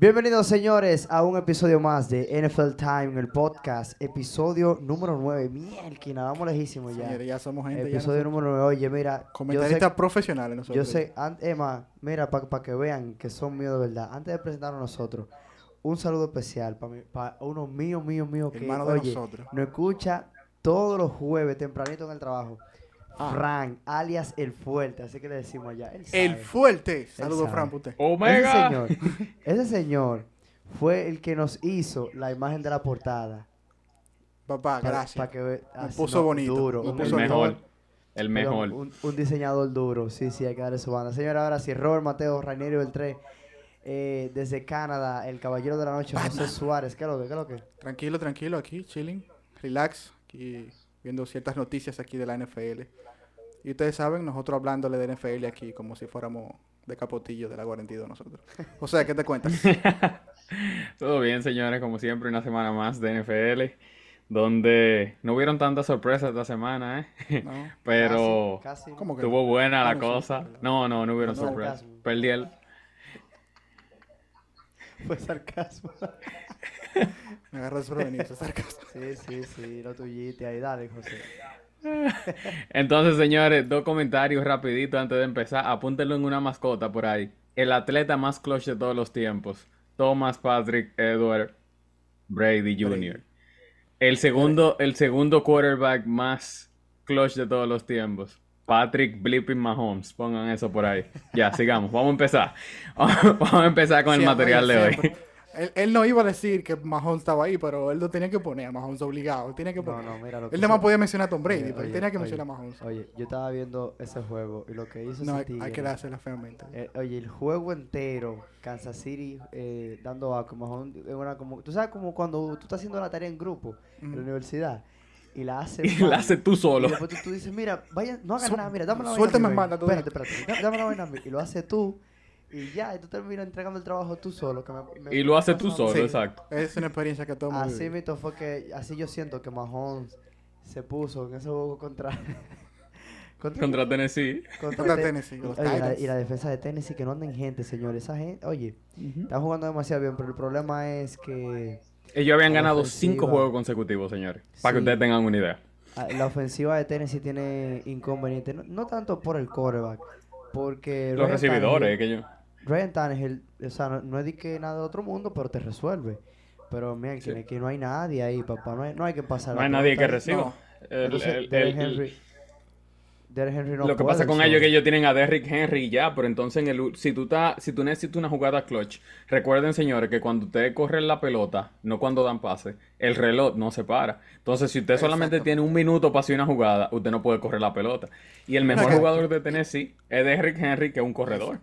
Bienvenidos señores a un episodio más de NFL Time, el podcast, episodio número 9. Mierda, vamos lejísimos ya. Señores, ya somos gente. Episodio número 9. Oye, mira. Comentaristas profesionales nosotros. Yo sé, Emma, mira, para que vean que son míos de verdad. Antes de presentarnos a nosotros, un saludo especial para uno mío, mío, mío, que Hermano de oye, nosotros. nos escucha todos los jueves tempranito en el trabajo. Ah. Frank, alias El Fuerte, así que le decimos allá. El Fuerte. Saludos, Frank, usted. Ese señor, ese señor fue el que nos hizo la imagen de la portada. Papá, gracias. Para que puso bonito. Duro, el mejor. El mejor. Un, diseñador duro, sí, sí, hay que darle su banda. Señora, ahora sí, Robert Mateo, Rainiero Beltré, eh, desde Canadá, el caballero de la noche, José Suárez. ¿Qué es lo que? ¿Qué es lo que? Tranquilo, tranquilo, aquí, chilling, relax, aquí viendo ciertas noticias aquí de la NFL. Y ustedes saben, nosotros hablándole de NFL aquí como si fuéramos de capotillo de la 42 nosotros. O sea, ¿qué te cuentas? Todo bien, señores, como siempre, una semana más de NFL, donde no hubieron tantas sorpresas esta semana, ¿eh? Pero casi, estuvo buena la cosa. No, no, no hubieron sorpresas. Perdí el... Fue sarcasmo. Me agarró desprevenido, sarcasmo. Sí, sí, sí, lo tuyiste ahí, dale, José. Entonces, señores, dos comentarios rapidito antes de empezar. Apúntenlo en una mascota por ahí. El atleta más clutch de todos los tiempos. Thomas Patrick Edward Brady Jr. El segundo, el segundo quarterback más clutch de todos los tiempos. Patrick Blipping Mahomes. Pongan eso por ahí. Ya, sigamos. Vamos a empezar. Vamos a empezar con el material de hoy. Él, no iba a decir que Mahomes estaba ahí, pero él lo tenía que poner a Mahomes obligado. Tenía que poner. No, no, mira lo él podía mencionar a Tom Brady, pero él tenía que mencionar a Mahomes. Oye, yo estaba viendo ese juego y lo que hizo No, hay, que dársela feamente. Eh, oye, el juego entero, Kansas City eh, dando a Mahomes, una como, tú sabes como cuando tú estás haciendo la tarea en grupo en la universidad y la haces y la haces tú solo. Y después tú, dices, mira, vaya, no hagas nada, mira, dame la vaina. Suéltame manda Espérate, espérate, dame la vaina y lo haces tú y ya, y tú terminas entregando el trabajo tú solo. Que me, y lo haces tú solo, exacto. Es una experiencia que todo Así mismo fue que, así yo siento que Mahomes se puso en ese juego contra... contra, Tennessee. Contra, Tennessee. y la defensa de Tennessee, que no anden gente, señores. Esa gente, oye, están jugando demasiado bien, pero el problema es que... Ellos habían ganado cinco juegos consecutivos, señores. Para que ustedes tengan una idea. Ah, la ofensiva de Tennessee tiene inconvenientes. No, tanto por el quarterback, porque... Los recibidores, que yo... Ryan Tannehill, o sea, no, es de que nada de otro mundo, pero te resuelve. Pero mira, que, que no hay nadie ahí, papá. No hay, no hay que pasar. No hay nadie que reciba. Derrick Henry. Henry no lo que pasa con ellos es que ellos tienen a Derrick Henry ya, pero entonces en el, si tú si tú necesitas una jugada clutch, recuerden señores que cuando ustedes corren la pelota, no cuando dan pase, el reloj no se para. Entonces si usted solamente tiene un minuto para hacer una jugada, usted no puede correr la pelota. Y el mejor jugador de Tennessee es Derrick Henry, que es un corredor.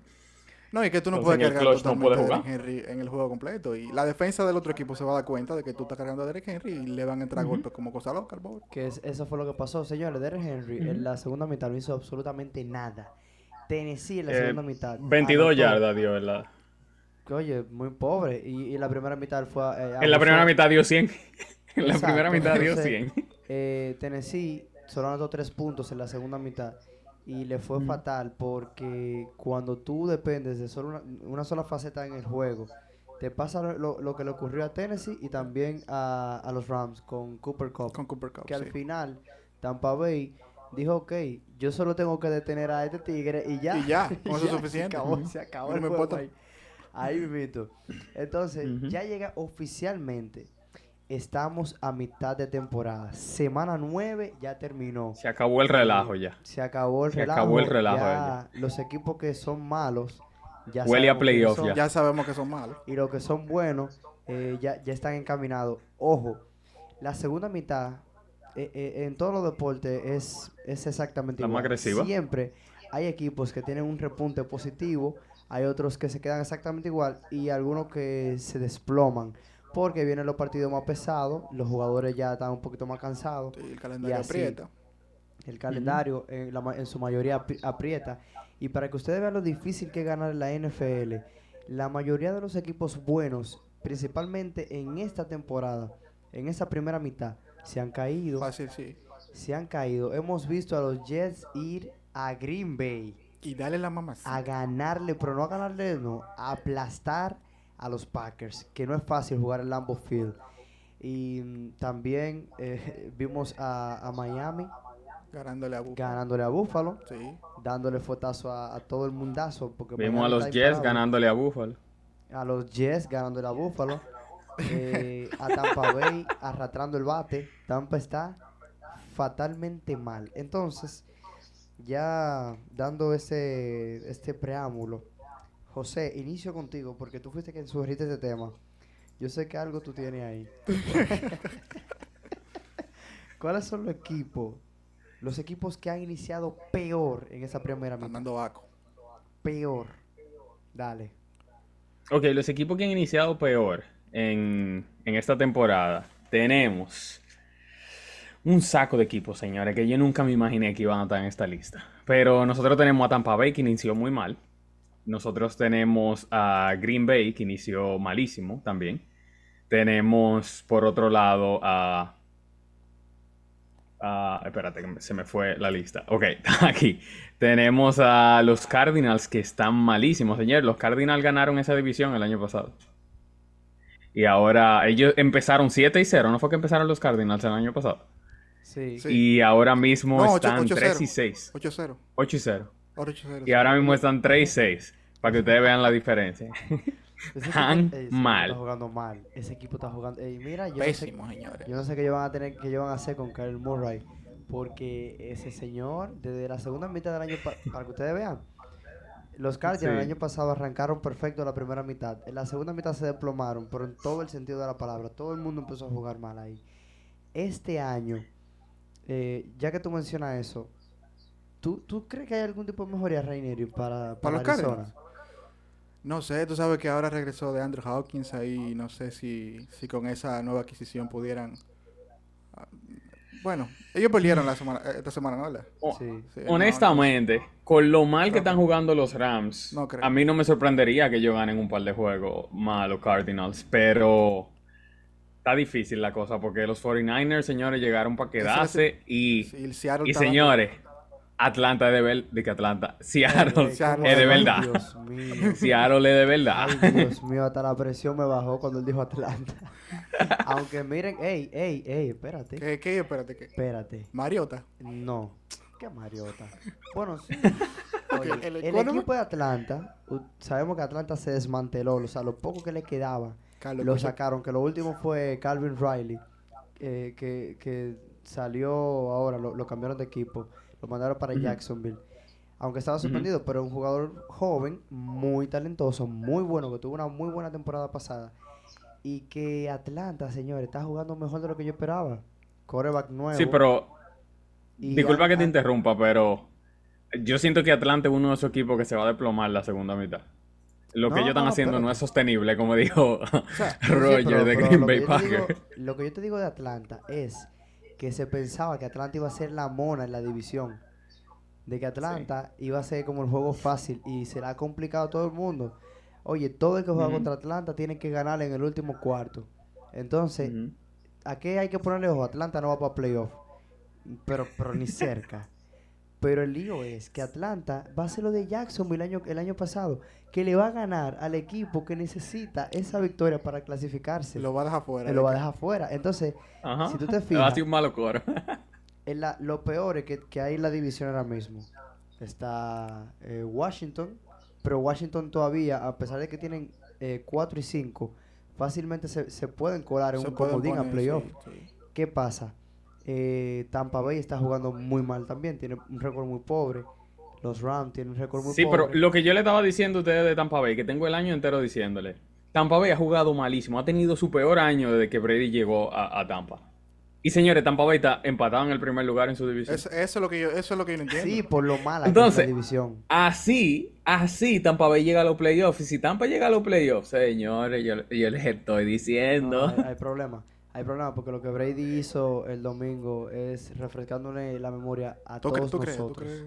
No, y que tú no puedes cargar totalmente a Derek Henry en el juego completo. Y la defensa del otro equipo se va a dar cuenta de que tú estás cargando a Derek Henry y le van a entrar golpes como cosa loca al Que eso fue lo que pasó, señores. Derek Henry en la segunda mitad no hizo absolutamente nada. Tennessee en la eh, segunda mitad. 22 yardas dio, ¿verdad? Oye, muy pobre. Y, en la primera mitad fue. Eh, en la primera mitad dio 100. en la primera mitad dio 100. Eh, Tennessee solo anotó 3 puntos en la segunda mitad y le fue fatal porque cuando tú dependes de solo una, sola faceta en el juego, te pasa lo, que le ocurrió a Tennessee y también a, los Rams con Cooper Cup. Con Cooper Cup que al final Tampa Bay dijo, ok, yo solo tengo que detener a este tigre y ya. Y ya, eso es suficiente. Se acabó, se acabó el juego ahí. Ahí. Entonces, ya llega oficialmente Estamos a mitad de temporada. Semana 9 ya terminó. Se acabó el relajo ya. Se acabó el relajo. Se acabó el relajo Los equipos que son malos ya Huele a playoff ya. Ya sabemos que son malos. Y los que son buenos eh, ya, ya están encaminados. Ojo, la segunda mitad eh, eh, en todos los deportes es, es exactamente la igual. más agresiva. Siempre hay equipos que tienen un repunte positivo, hay otros que se quedan exactamente igual y algunos que se desploman porque vienen los partidos más pesados, los jugadores ya están un poquito más cansados. el calendario aprieta. El calendario en, su mayoría aprieta. Y para que ustedes vean lo difícil que es ganar la NFL, la mayoría de los equipos buenos, principalmente en esta temporada, en esta primera mitad, se han caído. Fácil, sí. Se han caído. Hemos visto a los Jets ir a Green Bay. Y darle la mamá. A ganarle, pero no a ganarle, no, a aplastar a los Packers, que no es fácil jugar en Lambeau Field. Y mm, también eh, vimos a, a Miami Ganándole a Buffalo. ganándole a Buffalo, Sí. dándole fuetazo a, a todo el mundazo. Porque Vimos a los Jets imparable. ganándole a Buffalo. A los Jets ganándole a Buffalo. eh, a Tampa Bay arrastrando el bate. Tampa está fatalmente mal. Entonces, ya dando ese este preámbulo, José, inicio contigo porque tú fuiste quien sugeriste este tema. Yo sé que algo tú tienes ahí. ¿Cuáles son los equipos? Los equipos que han iniciado peor en esa primera mitad. Mandando Baco. Peor. Dale. Ok, los equipos que han iniciado peor en, en esta temporada. Tenemos un saco de equipos, señores, que yo nunca me imaginé que iban a estar en esta lista. Pero nosotros tenemos a Tampa Bay, que inició muy mal. Nosotros tenemos a Green Bay, que inició malísimo también. Tenemos, por otro lado, a... a- espérate, se me fue la lista. Ok, aquí. Tenemos a los Cardinals, que están malísimos, señor. Los Cardinals ganaron esa división el año pasado. Y ahora ellos empezaron 7 y 0, ¿no fue que empezaron los Cardinals el año pasado? Sí. Sí. Y ahora mismo No, están ocho 3 cero. y 6. 8-0. 8 y 0. Ahora 8-0. Y ahora mismo están 3 y 6. Para que ustedes vean la diferencia. Ese Tan equipo mal. Está jugando mal. Ese equipo está jugando. Ey, mira, yo no, sé, Pésimo, señores. yo no sé qué ellos van a tener, qué ellos van a hacer con Kyle Murray. Porque ese señor, desde la segunda mitad del año, pa- para que ustedes vean, los Cardinals el año pasado arrancaron perfecto la primera mitad. En la segunda mitad se desplomaron, pero en todo el sentido de la palabra. Todo el mundo empezó a jugar mal ahí. Este año, eh, ya que tú mencionas eso, ¿tú, ¿tú crees que hay algún tipo de mejoría, Rainieri, para, para, los Arizona? Cardinals? No sé, tú sabes que ahora regresó de Andrew Hawkins ahí. No sé si, si con esa nueva adquisición pudieran. ah, Bueno, ellos perdieron la semana, eh, esta semana, ¿no? Honestamente, con lo mal que están jugando los Rams, No creo. a mí no me sorprendería que ellos ganen un par de juegos más los Cardinals, pero está difícil la cosa porque los 49ers, señores, llegaron para quedarse y, Sí, el Seattle y dando- señores, Atlanta es de ver, de que Atlanta, Seattle Seattle ¿cómo es de verdad. Dios mío. Seattle es de verdad. Ay, Dios mío, hasta la presión me bajó cuando él dijo Atlanta. Aunque miren, ey, ey, ey, espérate. ¿Qué, qué? Espérate, ¿qué? Espérate. Mariota. No. ¿Qué Mariota? Bueno, sí. El equipo de Atlanta, sabemos que Atlanta se desmanteló, o sea, lo poco que le quedaba, Carlos, lo escucha- sacaron, que lo último fue Calvin Riley, eh, que, que salió ahora, lo, lo cambiaron de equipo, lo mandaron para. Jacksonville. Aunque estaba suspendido, pero un jugador joven, muy talentoso, muy bueno, que tuvo una muy buena temporada pasada. Y que Atlanta, señores, está jugando mejor de lo que yo esperaba. Coreback nuevo. Sí, pero disculpa que te interrumpa, pero yo siento que Atlanta es uno de esos equipos que se va a desplomar la segunda mitad. Lo que ellos están no, haciendo no es sostenible, como dijo sea, Sí, Roger pero- de Green Bay Packers. Lo que yo te digo de Atlanta es que se pensaba que Atlanta iba a ser la mona en la división. De que Atlanta iba a ser como el juego fácil y se ha complicado a todo el mundo. Oye, todo el que juega contra Atlanta tiene que ganar en el último cuarto. Entonces, Ujú. ¿a qué hay que ponerle ojo? Atlanta no va para playoff. Pero, pero ni cerca. Pero el lío es que Atlanta va a hacer lo de Jacksonville el año, el año pasado, que le va a ganar al equipo que necesita esa victoria para clasificarse. Lo va a dejar fuera. Él lo va a dejar fuera. Entonces, Ajá. si tú te Va a fijas, ser un malo coro. en la- lo peor es que, que hay en la división ahora mismo. Está eh, Washington, pero Washington todavía, a pesar de que tienen 4 y 5, fácilmente se, se pueden colar en Se un comodín a playoff. sí, sí. ¿Qué pasa? Eh, Tampa Bay está jugando muy mal también, tiene un récord muy pobre. Los Rams tienen un récord muy Sí, pobre. pero lo que yo le estaba diciendo a ustedes de Tampa Bay, que tengo el año entero diciéndole, Tampa Bay ha jugado malísimo, ha tenido su peor año desde que Brady llegó a, a Tampa. Y señores, Tampa Bay está empatado en el primer lugar en su división. Eso, eso es lo que yo, eso es lo que yo no entiendo. Sí, por lo mala que es Entonces- la división. Así, así Tampa Bay llega a los playoffs. Y si Tampa llega a los playoffs, señores, yo, yo les estoy diciendo. No, hay, hay problema. Hay problema porque lo que Brady hizo el domingo es refrescándole la memoria a ¿Tú, todos tú crees? ¿Tú nosotros. crees?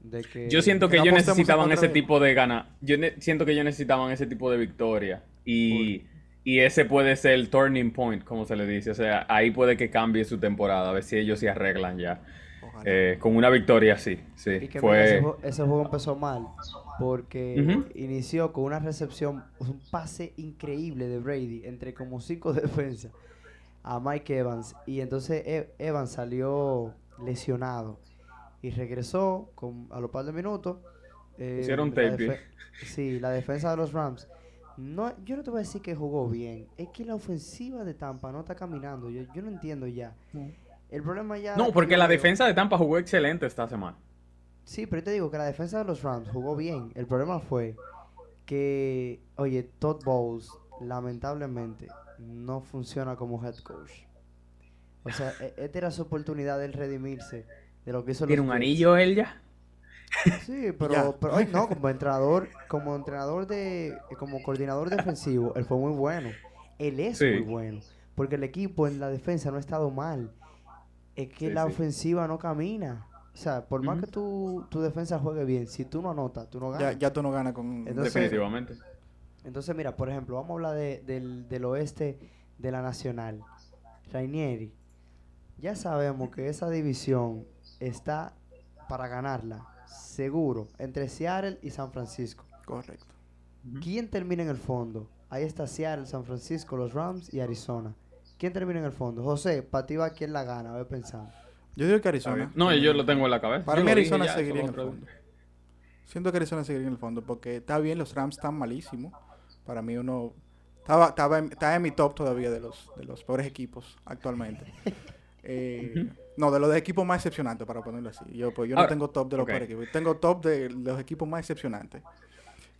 De que Yo siento que ellos necesitaban ese tipo de gana. Yo siento que ellos necesitaban ese tipo de victoria. Y, y ese puede ser el turning point, como se le dice. O sea, ahí puede que cambie su temporada. A ver si ellos se arreglan ya. Eh, con una victoria así. Sí, Y que mira, fue... ese, ju- ese juego empezó mal porque inició con una recepción, un pase increíble de Brady entre como cinco defensas a Mike Evans y entonces E- Evans salió lesionado y regresó con, a los par de minutos. eh, Hicieron la tape. Sí, la defensa de los Rams. No, yo no te voy a decir que jugó bien, es que la ofensiva de Tampa no está caminando. Yo, yo no entiendo ya. El problema ya. No, que porque la defensa de Tampa jugó excelente esta semana. Sí, pero yo te digo que la defensa de los Rams jugó bien. El problema fue que, oye, Todd Bowles, lamentablemente, no funciona como head coach. O sea, e- esta era su oportunidad de redimirse de lo que hizo ¿Tiene los un anillo él ya? Sí, Ya. pero, pero no, como entrenador, como entrenador de, como coordinador defensivo, él fue muy bueno. Él es Sí. muy bueno. Porque el equipo en la defensa no ha estado mal. Es que Sí, la sí. ofensiva no camina. O sea, por más que tu, tu defensa juegue bien, si tú no anotas, tú no Ya, ganas. ya tú no ganas con... Entonces- Definitivamente. Entonces, mira, por ejemplo, vamos a hablar de- del, del oeste de la Nacional. Rainieri. Ya sabemos que esa división está para ganarla, seguro, entre Seattle y San Francisco. Correcto. ¿Quién termina en el fondo? Ahí está Seattle, San Francisco, los Rams y Arizona. ¿Quién termina en el fondo? José, para ti va quién la gana, a ver pensando. Yo digo que Arizona. No, yo lo tengo en la cabeza. Para Yo mí Arizona ya, seguiría en el fondo. Siento que Arizona seguiría en el fondo porque está bien, los Rams están malísimos. Para mí uno... Estaba, estaba en, está en mi top todavía de los, de los peores equipos actualmente. Eh, No, de los de equipos más excepcionantes, para ponerlo así. Yo, pues, yo no tengo top de los ok. peores equipos. Tengo top de los equipos más excepcionantes.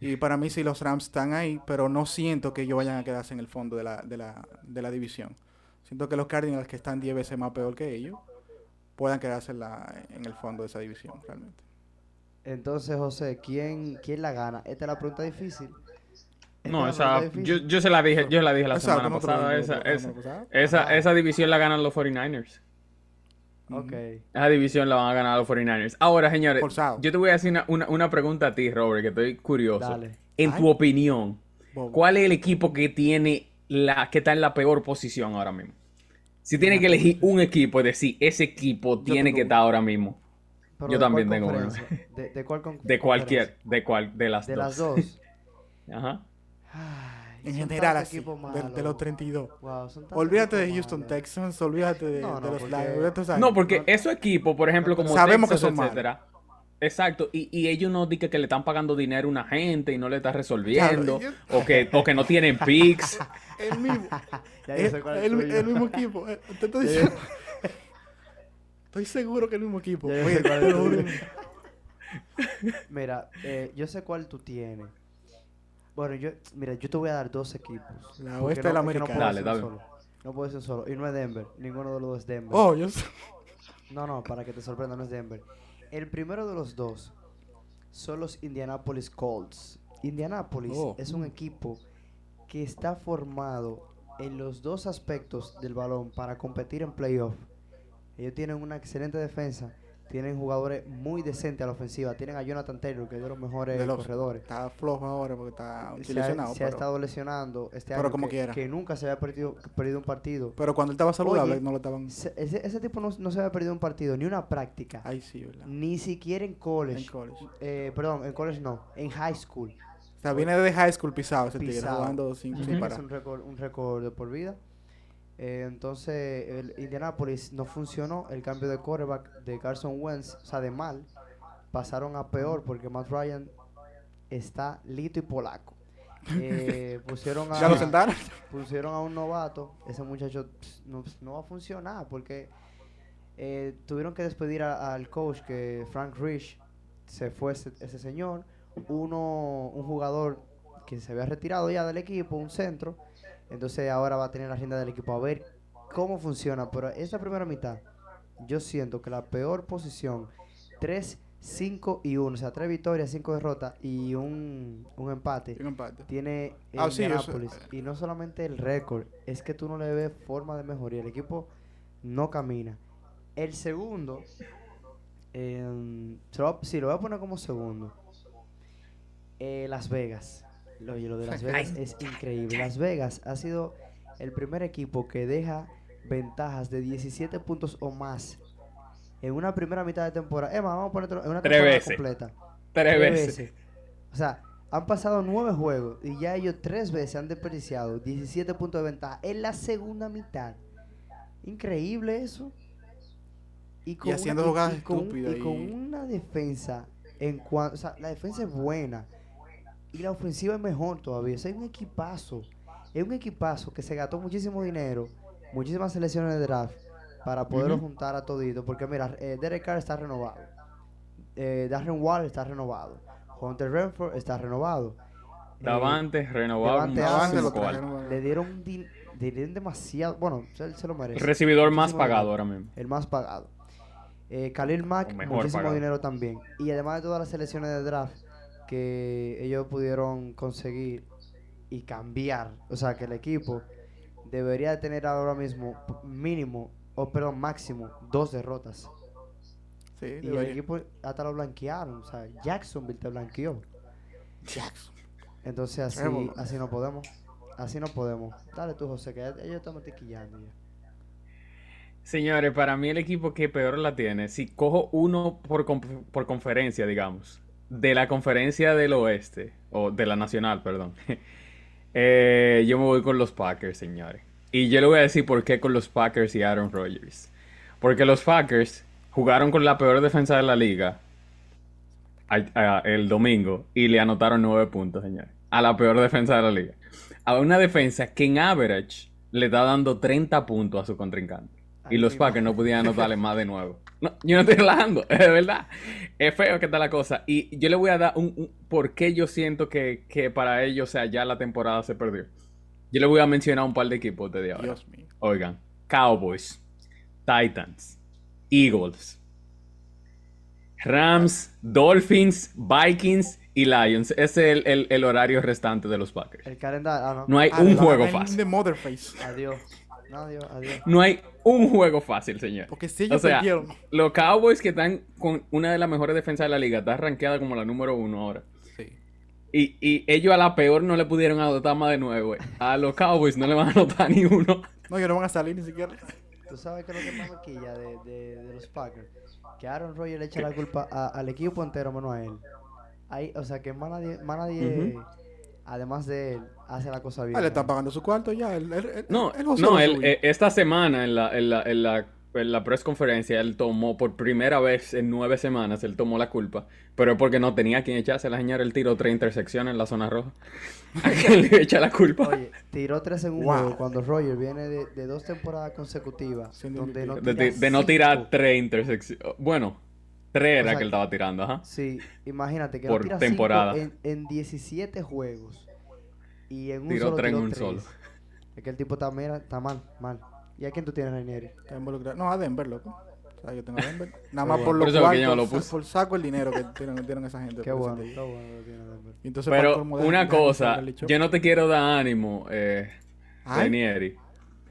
Y para mí sí los Rams están ahí, pero no siento que ellos vayan a quedarse en el fondo de la, de la, de la división. Siento que los Cardinals, que están 10 veces más peor que ellos, puedan quedarse en, la, en el fondo de esa división, realmente. Entonces, José, ¿quién, quién la gana? Esta es la pregunta difícil. No, esa, yo, yo se la dije, yo la dije la Exacto, semana pasada. Esa, esa, semana pasada. esa, Ajá. esa división la ganan los 49ers. Ok. Esa división la van a ganar los 49ers. Ahora, señores, Forzado. yo te voy a hacer una, una, una pregunta a ti, Robert, que estoy curioso. Dale. En Ay. tu opinión, Bobo. ¿cuál es el equipo que tiene la que está en la peor posición ahora mismo? Si tiene que elegir un equipo, es decir, ese equipo tiene que estar ahora mismo. Pero Yo ¿de también tengo uno. ¿De, de cuál De cualquier, de cual, de las De dos. las dos. Ajá. Ay, En general, así, de, de los 32. Wow, Olvídate de Houston. Texans, olvídate de, No, de no, los porque- Lions. No, porque esos equipos, por ejemplo, como Sabemos que son malos. etcétera. Exacto, y, y ellos no dicen que le están pagando dinero a una gente y no le está resolviendo, Claro, o, que, o que no tienen picks. El mismo. El, mismo equipo. eh, Te estoy diciendo. Estoy seguro que el mismo equipo. Mira, eh, yo sé cuál tú tienes. Bueno, yo, mira, yo te voy a dar dos equipos. La oeste de la americana. puedo Dale, dale. solo. No puedo decir un solo. Y no es Denver. Ninguno de los dos es Denver. Oh, yo sé. No, no, para que te sorprenda, no es Denver. El primero de los dos son los Indianapolis Colts. Indianapolis Oh. es un equipo que está formado en los dos aspectos del balón para competir en playoff. Ellos tienen una excelente defensa, tienen jugadores muy decentes a la ofensiva, tienen a Jonathan Taylor, que es de los mejores De los- corredores. Está flojo ahora porque está Se ha, lesionado. se ha estado lesionando este pero año como que, quiera. que nunca se había perdido, perdido un partido. pero cuando él estaba saludable Oye, no lo estaban. Se- ese, ese tipo no, no se había perdido un partido, ni una práctica. Ahí sí, ¿verdad? Ni siquiera en college. En college. Eh, perdón, en college no, en high school. O sea, viene de high school pisado ese tigre, jugando sin, que parar. Es un récord, un récord de por vida. Eh, entonces, el Indianapolis no funcionó. El cambio de quarterback de Carson Wentz, o sea, de mal, pasaron a peor porque Matt Ryan está lito y polaco. Eh, pusieron a ¿Ya lo sentaron? pusieron a un novato, ese muchacho pss, no, pss, no va a funcionar porque eh, tuvieron que despedir al coach que Frank Rich se fue ese, ese señor, uno un jugador que se había retirado ya del equipo, un centro, entonces ahora va a tener la rienda del equipo a ver cómo funciona, pero esta primera mitad yo siento que la peor posición 3 5 y 1, o sea, 3 victorias, 5 derrotas y un, un empate Un empate. tiene Ah, sí, eso- Indianapolis. y no solamente el récord, es que tú no le ves forma de mejoría. El equipo no camina. El segundo, em, se lo, sí, lo voy a poner como segundo. Eh, Las Vegas. Lo, lo de Las Vegas es increíble. Las Vegas ha sido el primer equipo que deja ventajas de 17 puntos o más en una primera mitad de temporada. Emma, vamos a poner en una Tres temporada veces. completa. Tres veces. O sea, han pasado nueve juegos y ya ellos tres veces han desperdiciado 17 puntos de ventaja en la segunda mitad. Increíble eso. Y, con haciendo una, jugadas con- estúpidas y con y- una defensa en cuanto, o sea, la defensa es buena y la ofensiva es mejor todavía. O sea, es un equipazo. Es un equipazo que se gastó muchísimo dinero, muchísimas selecciones de draft para poderlo juntar a todito. Porque mira, eh, Derek Carr está renovado. Eh, Darren Waller está renovado. Hunter Renfro está renovado. Eh, Davante, renovado. Davante lo le dieron un din- le dieron demasiado. Bueno, él se lo El merece. recibidor más Muchísimo pagado dinero. ahora mismo. El más pagado. Eh, Khalil Mack, muchísimo pagado. dinero también. Y además de todas las selecciones de draft que ellos pudieron conseguir y cambiar. O sea, que el equipo debería de tener ahora mismo mínimo, o perdón, máximo, dos derrotas. Sí, Y el equipo hasta lo blanquearon. O sea, Jacksonville te blanqueó. Jackson. Entonces así, así no podemos. Así no podemos. Dale tú, José, que ellos estamos tiquillando ya. Señores, para mí el equipo que peor la tiene, si cojo uno por, conf- por conferencia, digamos, de la conferencia del oeste, o de la nacional, perdón, eh, yo me voy con los Packers, señores. Y yo le voy a decir por qué con los Packers y Aaron Rodgers. Porque los Packers jugaron con la peor defensa de la liga el domingo y le anotaron nueve puntos, señores. A la peor defensa de la liga. A una defensa que en average le está dando 30 puntos a su contrincante. Y los Packers no podían anotarle más de nuevo. No, yo no estoy relajando, es de verdad. Es feo que está la cosa. Y yo le voy a dar un, un por qué yo siento que, que para ellos, o sea, ya la temporada se perdió. Yo le voy a mencionar un par de equipos desde ahora. Dios mío. Oigan, Cowboys, Titans, Eagles, Rams, Dolphins, Vikings y Lions. Ese es el, el- el horario restante de los Packers. El calendario. Ah, no. No hay Ah, un juego fácil. De Motherface. Adiós. Adiós, adiós. No hay un juego fácil, señor. Porque si O ellos sea, perdieron. los Cowboys que están con una de las mejores defensas de la liga, está rankeada como la número uno ahora. Sí. Y, y ellos a la peor no le pudieron anotar más de nueve. A los Cowboys no le van a anotar ni uno. No, que no van a salir ni siquiera. Tú sabes que lo que más me quilla de, de, de los Packers. Que Aaron Rodgers le echa la culpa a- al equipo entero menos a él. Ahí, o sea que más nadie, más nadie además de él, hace la cosa bien. Ah, le están pagando su cuarto ya. Él, él- él- No, no, eh, esta semana en la, en la, en la, en la press conferencia él tomó por primera vez en nueve semanas, él tomó la culpa, pero es porque no tenía quien echarse la señora, él tiró tres intersecciones en la zona roja. ¿A quién le echa la culpa? Oye, tiró tres en un Wow. juego cuando Roger viene de, de dos temporadas consecutivas donde no. De, tira de- de no tirar tres intersecciones. Bueno, tres O era sea, que él estaba tirando, ajá. Sí, imagínate que Por tira temporada. en, en 17 juegos y en un Tiró solo tres en un tres. solo. Es que el tipo está, mira, está mal, mal. ¿Y a quién tú tienes, Rainieri? Está involucrado. No, a Denver, loco. O sea, yo tengo a Denver. Nada más por los Por no cuartos, lo puse. por saco el dinero que tienen, tienen esa gente. Qué bueno, día. bueno que tiene Denver. Entonces, Pero una cosa, yo no te quiero dar ánimo, eh, Ay, Ranieri.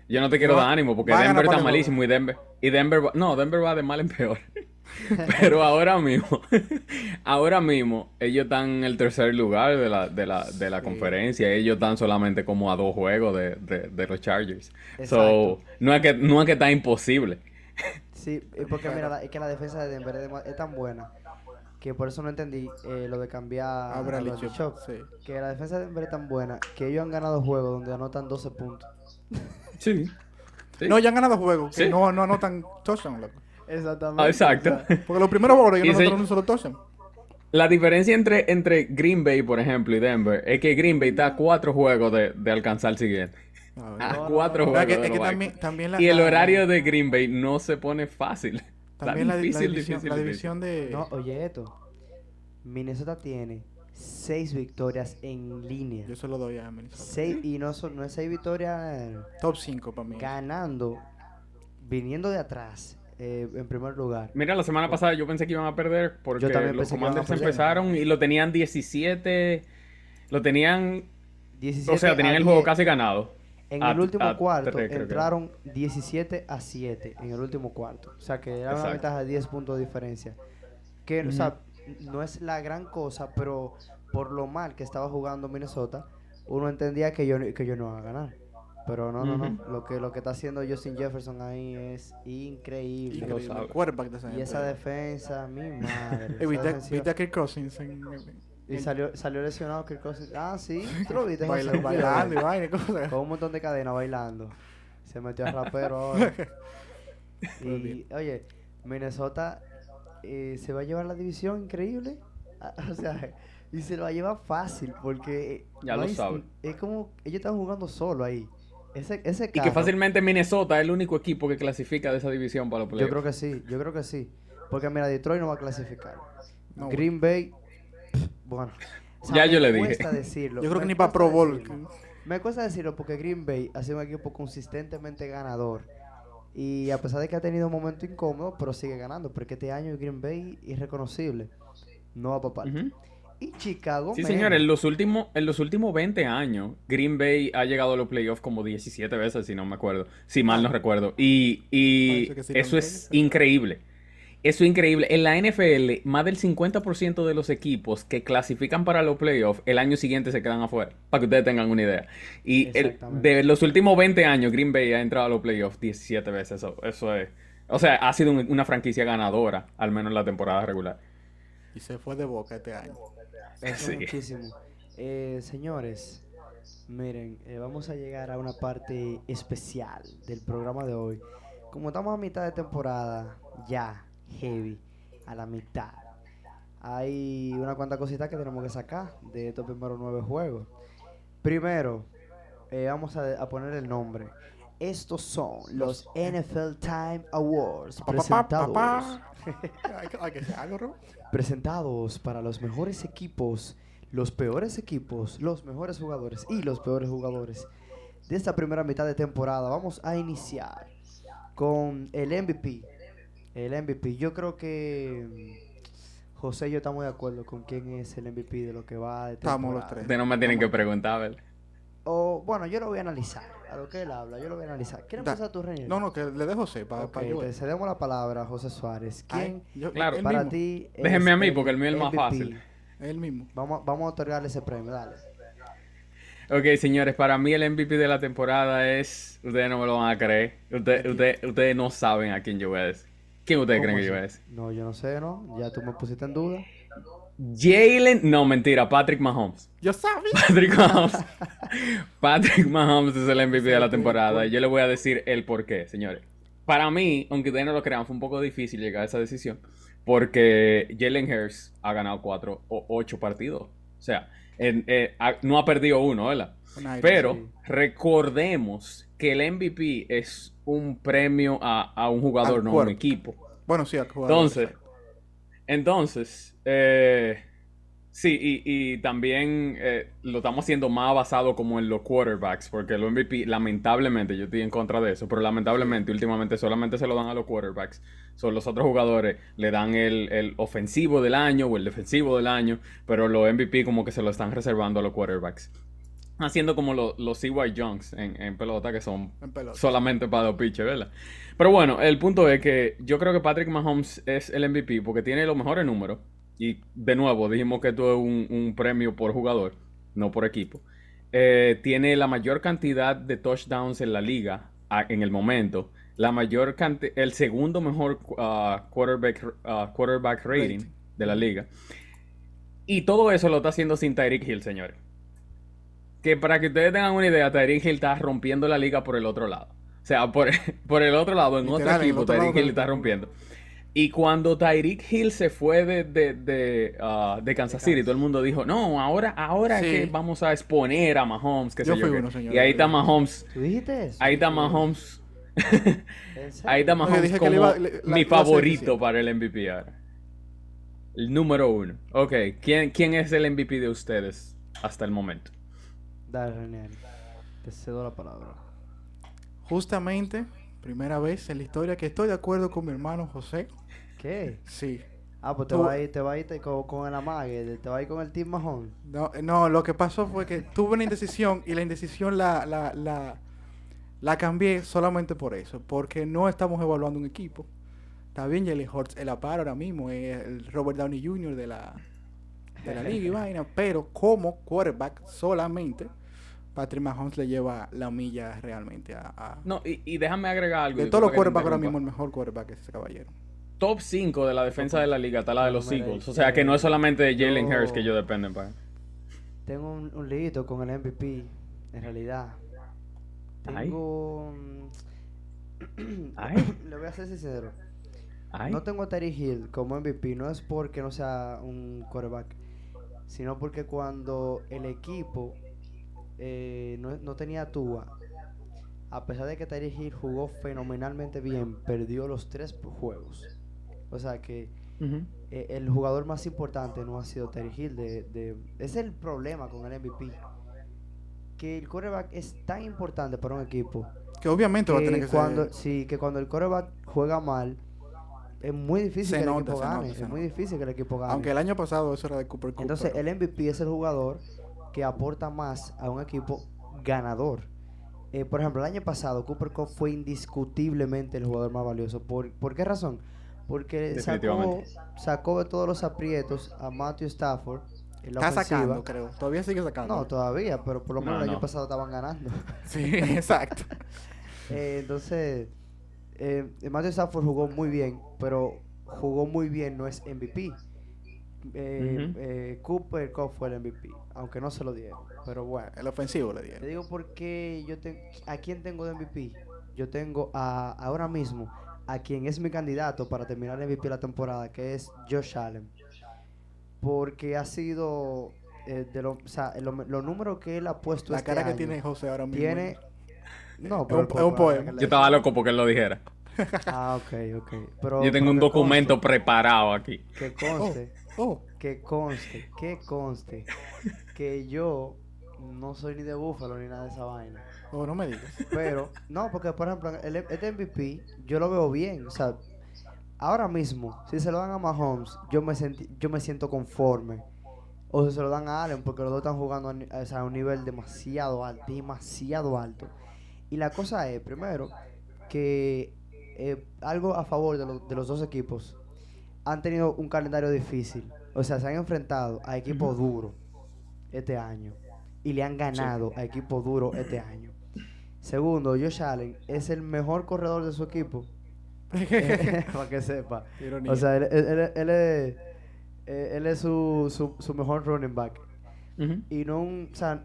Yo no te quiero dar ánimo porque Denver está malísimo y Denver y Denver va, no, Denver va de mal en peor. Pero ahora mismo, ahora mismo ellos están en el tercer lugar de la, de la, de la Sí. conferencia. Ellos están solamente como a dos juegos de, de- de los Chargers. So, no es que no es que está imposible. Sí, eh, porque mira, la- es que la defensa de Denver es, tan buena que por eso no entendí eh, lo de cambiar a a Chubb. sí. Que la defensa de Denver es tan buena que ellos han ganado juegos donde anotan 12 puntos. Sí. Sí. No, ya han ganado juegos. Que Sí. no, no anotan touchdown, loco. Exactamente. Ah, exacto. Porque los primeros juegos ellos no se- un solo touchdown. La diferencia entre, entre Green Bay, por ejemplo, y Denver es que Green Bay está a cuatro juegos de, de alcanzar el siguiente. A No, cuatro no, no. Verdad juegos. que- de es que los también, Vikings. también la, Y el horario de Green Bay no se pone fácil. También la, la difícil, división, difícil, la difícil. división de... No, oye esto. Minnesota tiene 6 victorias en línea. Yo se lo doy a Minnesota. Seis, y no, son, no es 6 victorias eh, Top 5 para mí. ganando, viniendo de atrás, eh, en primer lugar. Mira, la semana pasada yo pensé que iban a perder porque los Commanders empezaron y lo tenían 17. Lo tenían. 17 O sea, tenían el juego 10. casi ganado. En a- el último a cuarto tres, creo que entraron 17 a 7 en el último cuarto. O sea que era una Exacto. ventaja de 10 puntos de diferencia. Que, o sea, no es la gran cosa, pero por lo mal que estaba jugando Minnesota, uno entendía que yo, que yo no iba a ganar. Pero no, no, no. Lo que, lo que está haciendo Justin Jefferson ahí es increíble. lo Increíble. sabe. Quarterback de esa Y gente. esa defensa, mi madre. Eh, esa ¿Viste, defensiva. viste a Kirk Cousins en, Y en- salió, salió lesionado Kirk Cousins. Ah, sí. ¿Tú lo viste, baila- bailando y vaina y cosas. Con un montón de cadenas bailando. Se metió a rapero ahora. Y, oye, Minnesota eh, se va a llevar la división increíble. Ah, O sea, y se lo va a llevar fácil porque... Ya no lo hay- sabe. Es como... Ellos están jugando solo ahí. Ese, ese Y que fácilmente Minnesota es el único equipo que clasifica de esa división para los Yo playoffs. creo que sí, yo creo que sí. Porque mira, Detroit no va a clasificar. No, Green Bay, pff, bueno. o Ya me yo le dije. cuesta decirlo. Yo creo que me ni para Pro Bowl. decirlo. Me cuesta decirlo porque Green Bay ha sido un equipo consistentemente ganador. Y a pesar de que ha tenido un momento incómodo, pero sigue ganando. Porque este año Green Bay es irreconocible. No va para parte. Ujú. Y Chicago. Sí, menos. señor, en los, últimos, en los últimos 20 años, Green Bay ha llegado a los playoffs como 17 veces, si no me acuerdo, si mal no recuerdo. Y, y sí, eso es increíble. Eso es increíble. En la NFL, más del 50% de los equipos que clasifican para los playoffs, el año siguiente se quedan afuera, para que ustedes tengan una idea. Y el- de los últimos 20 años, Green Bay ha entrado a los playoffs 17 veces. Eso, eso es... O sea, ha sido un- una franquicia ganadora, al menos en la temporada regular. Y se fue de boca este año. Eso Sí. muchísimo. Eh, señores, miren, eh, vamos a llegar a una parte especial del programa de hoy. Como estamos a mitad de temporada, ya, heavy, a la mitad. Hay una cuanta cositas que tenemos que sacar de estos primeros nueve juegos. Primero, eh, vamos a, a poner el nombre. Estos son los NFL Time Awards presentados. Hay que- algo. Presentados para los mejores equipos, los peores equipos, los mejores jugadores y los peores jugadores de esta primera mitad de temporada. Vamos a iniciar con el MVP. El MVP. Yo creo que mm, José y yo estamos de acuerdo con quién es el MVP de lo que va de temporada. Estamos los tres. Ustedes no me tienen que preguntar, ¿verdad? O, bueno, yo lo voy a analizar. A lo que él habla, yo lo voy a analizar. ¿Quieres empezar tú, René? No, no, que le dejo José para Ok, te cedemos la palabra a José Suárez. ¿Quién Claro. para ti Déjenme a mí, porque el mío es el más fácil. Él mismo. Vamos, vamos a otorgarle ese premio, dale. Ok, señores, para mí el MVP de la temporada es. Ustedes no me lo van a creer. Usted- usted- ustedes no saben a quién yo voy a decir. ¿Quién ustedes ¿Cómo creen que yo voy a decir? No, yo no sé, ¿no? Ya tú me pusiste en duda. Jalen. No, mentira, Patrick Mahomes. Yo sabía. Patrick Mahomes. Patrick Mahomes es el MVP de la temporada. Y yo le voy a decir el por qué, señores. Para mí, aunque ustedes no lo crean, fue un poco difícil llegar a esa decisión. Porque Jalen Hurts ha ganado cuatro o ocho partidos. O sea, en- eh, ha- no ha perdido uno, ¿verdad? Pero recordemos que el MVP es un premio a, a un jugador, Al no a un equipo. Bueno, sí, al jugador. Entonces, entonces, eh, sí, y, y también eh, lo estamos haciendo más basado como en los quarterbacks, porque los MVP, lamentablemente, yo estoy en contra de eso, pero lamentablemente últimamente solamente se lo dan a los quarterbacks. Son los otros jugadores, le dan el, el ofensivo del año o el defensivo del año, pero los MVP como que se lo están reservando a los quarterbacks. Haciendo como lo- los CY Junks en, en pelota, que son pelota. solamente para los pitches, ¿verdad? Pero bueno, el punto es que yo creo que Patrick Mahomes es el MVP porque tiene los mejores números. Y de nuevo, dijimos que esto es un, un premio por jugador, no por equipo. Eh, tiene la mayor cantidad de touchdowns en la liga a- en el momento. La mayor el segundo mejor ah, quarterback, ah, quarterback rating de la liga. Y todo eso lo está haciendo sin Tyreek Hill, señores. Que para que ustedes tengan una idea, Tyreek Hill está rompiendo la liga por el otro lado. O sea, por, por el otro lado, en Literal, otro equipo, Tyreek Hill está rompiendo. Y cuando Tyreek Hill se fue de, de, de, ah, de Kansas De City, todo el mundo dijo, no, ahora, ahora Sí. es que vamos a exponer a Mahomes, qué Yo sé yo fui qué". uno, señor. Y ahí está Mahomes, ¿Tú dijiste eso? ahí está Mahomes, ahí está Mahomes dije que como le iba- le- la- mi favorito para el MVP ahora. El número uno. Ok, ¿quién, quién es el MVP de ustedes hasta el momento? Dale, René. Te cedo la palabra. Justamente, primera vez en la historia que estoy de acuerdo con mi hermano José. ¿Qué? Sí. Ah, pues te Tú- va a ir, te va a ir te- con, con el amague, te va a ir con el Team Mahon. No, no, lo que pasó fue que tuve una indecisión y la indecisión la, la, la, la cambié solamente por eso, porque no estamos evaluando un equipo. Está bien, Jalen Hurts el par ahora mismo, es el Robert Downey Jr. de la, de la liga y vaina, pero como quarterback solamente, Patrick Mahomes le lleva la milla realmente a... a- No, y, y déjame agregar algo. de todos los quarterbacks ahora mismo el mejor quarterback es ese caballero. Top 5 de la defensa de la liga está la de los Eagles. O sea que no es solamente de Jalen Hurts que ellos dependen para. Tengo un, un con el MVP, en realidad. Tengo... mm, Ay. Le voy a ser sincero. Ay. No tengo a Terry Hill como MVP, no es porque no sea un quarterback, sino porque cuando el equipo eh, no, no tenía Tua, a pesar de que Terry Hill jugó fenomenalmente bien, perdió los tres juegos. O sea que Ujú. eh, el jugador más importante no ha sido Terry Hill. De, de- es el problema con el MVP. Que el quarterback es tan importante para un equipo Que obviamente va a tener que que cuando, ser... sí, que cuando el quarterback juega mal, es muy difícil Se que el nota, equipo se gane. nota, es muy nota. difícil que el equipo gane. Aunque el año pasado eso era de Cooper Cup. Entonces, pero- el MVP es el jugador que aporta más a un equipo ganador. Eh, por ejemplo, el año pasado Cooper Cup fue indiscutiblemente el jugador más valioso. ¿Por, ¿por qué razón? Porque sacó, sacó de todos los aprietos a Matthew Stafford en la Está ofensiva. sacando, creo. Todavía sigue sacando. No, todavía, pero por lo menos No, el año pasado estaban ganando. Sí, exacto. Eh, entonces, eh, Matthew Stafford jugó muy bien, pero jugó muy bien no es MVP. Eh, eh, Cooper Cup fue el MVP, aunque no se lo dieron. Pero bueno, El ofensivo le te dieron. digo por qué yo te, a quién tengo de MVP. Yo tengo a, ahora mismo a quien es mi candidato para terminar el MVP de la temporada, que es Josh Allen. Porque ha sido eh, de lo- o sea, lo- los números que él ha puesto La este cara que tiene José ahora mismo. tiene no, Es pero es un poema, Yo estaba loco porque él lo dijera. Ah, ok, ok. Pero, Yo tengo pero un documento conste, preparado aquí. Que conste, Oh, que conste, que conste, que yo no soy ni de Búfalo ni nada de esa vaina. No me digas. Pero, no, porque por ejemplo, el, este MVP yo lo veo bien. O sea, ahora mismo, si se lo dan a Mahomes, yo me, senti- yo me siento conforme. O si se lo dan a Allen, porque los dos están jugando a, ni- o sea, a un nivel demasiado alto, demasiado alto. Y la cosa es, primero, que eh, algo a favor de, los- de los dos equipos, han tenido un calendario difícil. O sea, se han enfrentado a equipos duros este año. Y le han ganado a equipos duros este año. Segundo, Josh Allen es el mejor corredor de su equipo. Para que sepa. Ironía. O sea, él, él- él- él es, eh, él es su, su, su mejor running back. Y no un, o sea,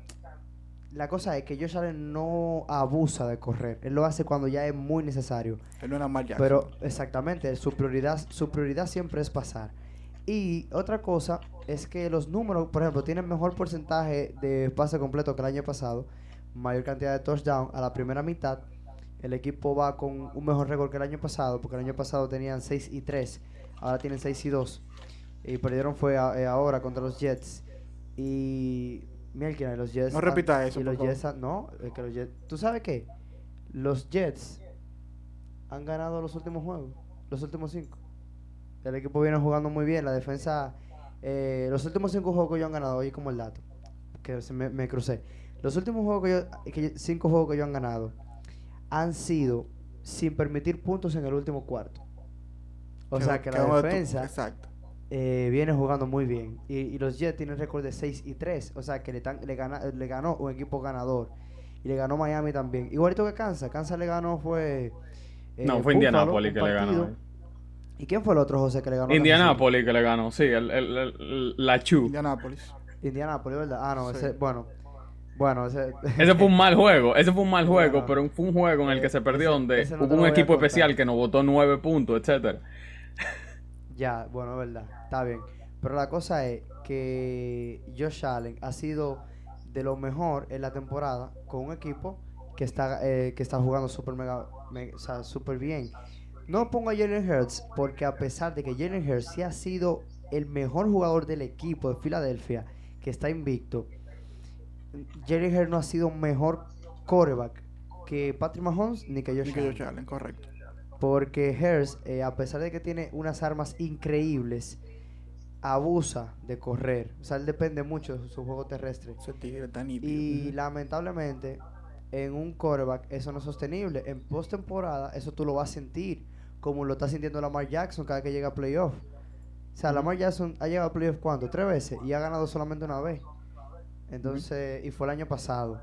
la cosa es que Josh Allen no abusa de correr. Él lo hace cuando ya es muy necesario. Él no era mal. Pero exactamente, su prioridad, su prioridad siempre es pasar. Y otra cosa es que los números, por ejemplo, tienen mejor porcentaje de pase completo que el año pasado, mayor cantidad de touchdown a la primera mitad. El equipo va con un mejor récord que el año pasado, porque el año pasado tenían 6 y 3, ahora tienen 6 y 2. Y perdieron fue a- eh, ahora contra los Jets. Y mira, los Jets. No repita eso, Y los. Jets no, es que los Jets. ¿Tú sabes qué? Los Jets han ganado los últimos juegos, los últimos cinco. El equipo viene jugando muy bien, la defensa, eh, los últimos cinco juegos que ellos han ganado, oye como el dato, que se me, me crucé. Los últimos juegos que yo, que yo- cinco juegos que ellos han ganado han sido sin permitir puntos en el último cuarto. O Que- sea que la defensa Exacto. eh, viene jugando muy bien. Y, y los Jets tienen récord de 6 y 3. O sea que le, tan- le, gana- le ganó un equipo ganador. Y le ganó Miami también. Igualito que Kansas. Kansas le ganó fue... eh, No, fue Indianapolis que le ganó. ¿Y quién fue el otro, José, que le ganó? Indianapolis que le ganó, sí, el, el- el- la Chu. Indianapolis. Indianapolis, ¿verdad? Ah, no, Sí. ese... Bueno. Bueno, ese... Ese fue un mal juego, ese fue un mal juego, pero fue un juego en el que se perdió Ese- donde ese no te hubo un equipo especial que nos votó nueve puntos, etcétera. Ya, bueno, es verdad, está bien. Pero la cosa es que Josh Allen ha sido de lo mejor en la temporada con un equipo que está eh, que está jugando súper mega, me- o sea, súper bien. No pongo a Jalen Hurts porque a pesar de que Jalen Hurts sí ha sido el mejor jugador del equipo de Filadelfia, que está invicto, Jalen Hurts no ha sido mejor quarterback que Patrick Mahomes ni que Josh Y que Allen. Josh Allen, correcto. Porque Hurst, eh, a pesar de que tiene unas armas increíbles, abusa de correr. O sea, él depende mucho de su juego terrestre. Ese tigre nítido. Y lamentablemente, en un quarterback eso no es sostenible. En postemporada, eso tú lo vas a sentir, como lo está sintiendo Lamar Jackson cada que llega a playoff. O sea, Lamar Jackson ha llegado a playoff ¿cuánto? Tres veces y ha ganado solamente una vez. Entonces, y fue el año pasado.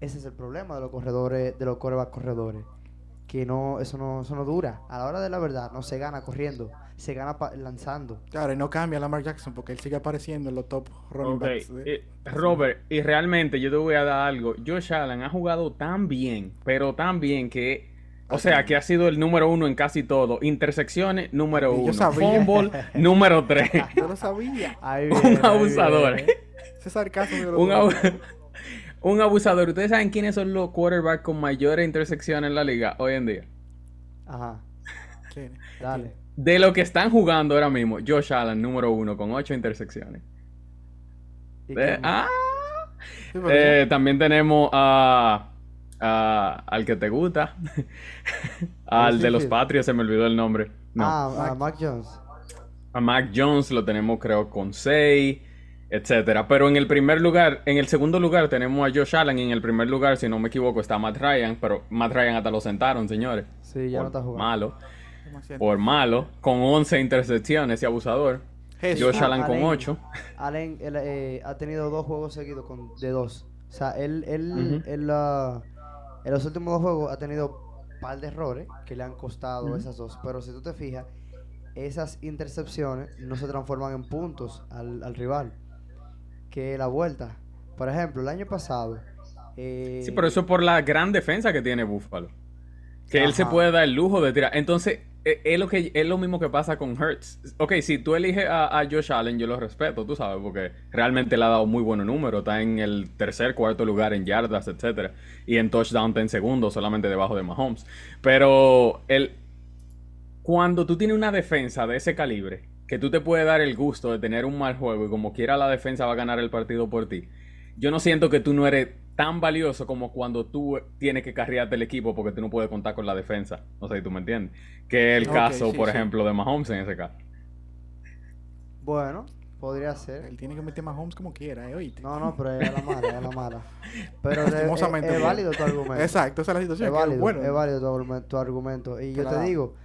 ese es el problema de los corredores, de los coreback corredores. Que no, eso no, eso no dura. A la hora de la verdad, no se gana corriendo, se gana lanzando. Claro, y no cambia Lamar Jackson porque él sigue apareciendo en los top running backs. eh, Robert, y realmente yo te voy a dar algo. Josh Allen ha jugado tan bien, pero tan bien que, o sea, que ha sido el número uno en casi todo. Intersecciones, número Yo uno. sabía. Fumble, número tres. Yo lo sabía. Ahí Un ahí abusador. viene. Un, abu- un abusador. ¿Ustedes saben quiénes son los quarterbacks con mayores intersecciones en la liga hoy en día? Ajá, ¿Quién? dale. De lo que están jugando ahora mismo, Josh Allen, número uno, con ocho intersecciones. ¿Y Eh, ah, Sí, Eh, también tenemos a, a- al que te gusta. al de los. Patriots, se me olvidó el nombre. No. Ah, a Mac Jones. A Mac Jones lo tenemos creo con 6, etcétera. Pero en el primer lugar, en el segundo lugar tenemos a Josh Allen. Y en el primer lugar, si no me equivoco, está Matt Ryan. Pero Matt Ryan hasta lo sentaron, señores. Sí, ya no está jugando. Malo. Por malo. Con 11 intercepciones y abusador. Jesús. Josh Allen con Allen. 8. Allen él, eh, ha tenido dos juegos seguidos con, de dos. O sea, él, él, Ujú. él, ah, en los últimos dos juegos ha tenido un par de errores que le han costado esas dos. Pero si tú te fijas, esas intercepciones no se transforman en puntos al, al rival. Que la vuelta. Por ejemplo, el año pasado. eh, Sí, pero eso es por la gran defensa que tiene Buffalo. Que él se puede dar el lujo de tirar. Entonces, eh, es lo, que, es lo mismo que pasa con Hurts. Ok, si tú eliges a, a Josh Allen, yo lo respeto, tú sabes, porque realmente le ha dado muy buenos números. Está en el tercer, cuarto lugar en yardas, etcétera. Y en touchdown está en segundo, solamente debajo de Mahomes. Pero el, cuando tú tienes una defensa de ese calibre, que tú te puedes dar el gusto de tener un mal juego y como quiera la defensa va a ganar el partido por ti, yo no siento que tú no eres tan valioso como cuando tú tienes que carriarte el equipo porque tú no puedes contar con la defensa. No sé si tú me entiendes. Que es el caso, sí, por sí. ejemplo, de Mahomes en ese caso. Bueno, podría ser. Él tiene que meter más homes como quiera, ¿eh? Oíste. No, no, pero es la mala, es la mala. Pero es, válido tu argumento. Exacto, esa es la situación. Es válido, bueno, es válido tu, argumen- tu argumento. Y yo te digo,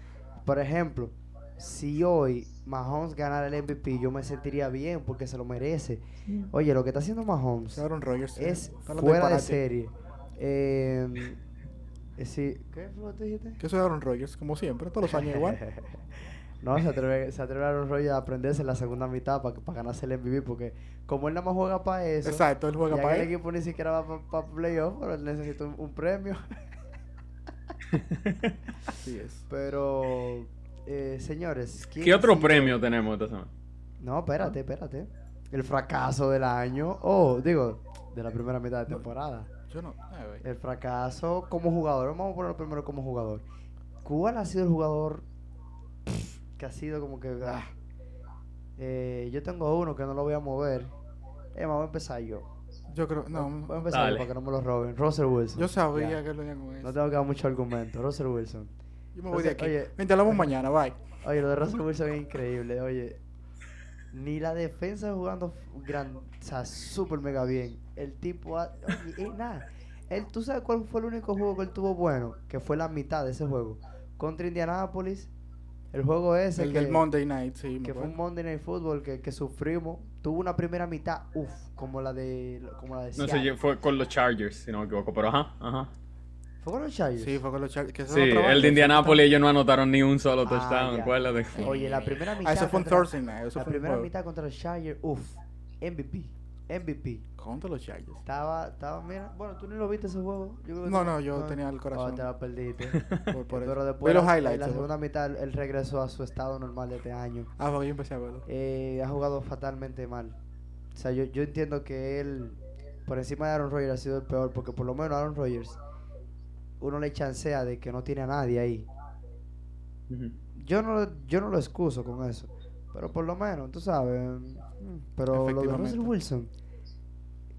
por ejemplo, si hoy Mahomes ganara el MVP, yo me sentiría bien porque se lo merece. Oye, lo que está haciendo Mahomes Aaron Rodgers eh, es fuera de serie. Eh, eh, sí, ¿Qué fue lo que tú dijiste? Que eso es Aaron Rodgers, como siempre, todos los años igual. no, se atreve, se atreve Aaron Rodgers a aprenderse en la segunda mitad para, para ganarse el MVP porque como él nada más juega para eso, Exacto, él juega para él. el equipo ni siquiera va para playoff, pero él necesita un, un premio. Así es. Pero, eh, señores, ¿quién ¿Qué otro sigue? premio tenemos esta semana? No, espérate, espérate. El fracaso del año, o digo, de la primera mitad de temporada. Yo no. güey. El fracaso como jugador, vamos a ponerlo primero como jugador. ¿Cuál ha sido el jugador que ha sido como que... ah? Eh, yo tengo uno que no lo voy a mover. Eh, voy a empezar yo. Yo creo, Voy no. a empezar yo para que no me lo roben. Russell Wilson. Yo sabía Ya. que lo con eso. No tengo que dar mucho argumento. Russell Wilson. Yo me voy de aquí. oye- Vente, hablamos mañana, bye. Oye, lo de Russell Wilson es increíble. Oye, ni la defensa jugando gran, o sea, súper mega bien. El tipo, ha- oye, eh, nada. Él, ¿Tú sabes cuál fue el único juego que él tuvo bueno? Que fue la mitad de ese juego. Contra Indianapolis. El juego ese El que, del Monday Night, sí. que fue un. Monday Night Football que, que sufrimos. Tuvo una primera mitad, uff, como la de como la de No sé, fue con los Chargers, si no me equivoco, pero ajá, ajá. ¿Fue con los Chargers? Sí, fue con los Chargers. que Sí, el de Indianapolis ellos no anotaron ni un solo Ah, touchdown, ya. acuérdate. Oye, la primera mitad. Ah, eso fue un Thursday night. Eso La fue un primera mitad contra los Chargers, uff, MVP. MVP. Contra los Chargers. Estaba, estaba, mira, bueno, tú ni lo viste ese juego. Yo creo que No, no, yo tenía el corazón. Oh, te la perdiste. Por, por Pero después, los highlights. en la segunda mitad, él, él regresó a su estado normal de este año. Ah, porque yo empecé a verlo. Eh, ha jugado fatalmente mal. O sea, yo, yo entiendo que él, por encima de Aaron Rodgers, ha sido el peor, porque por lo menos Aaron Rodgers, uno le chancea de que no tiene a nadie ahí. Yo no, yo no lo excuso con eso. Pero por lo menos, tú sabes. mm, Pero lo de. Russell Wilson,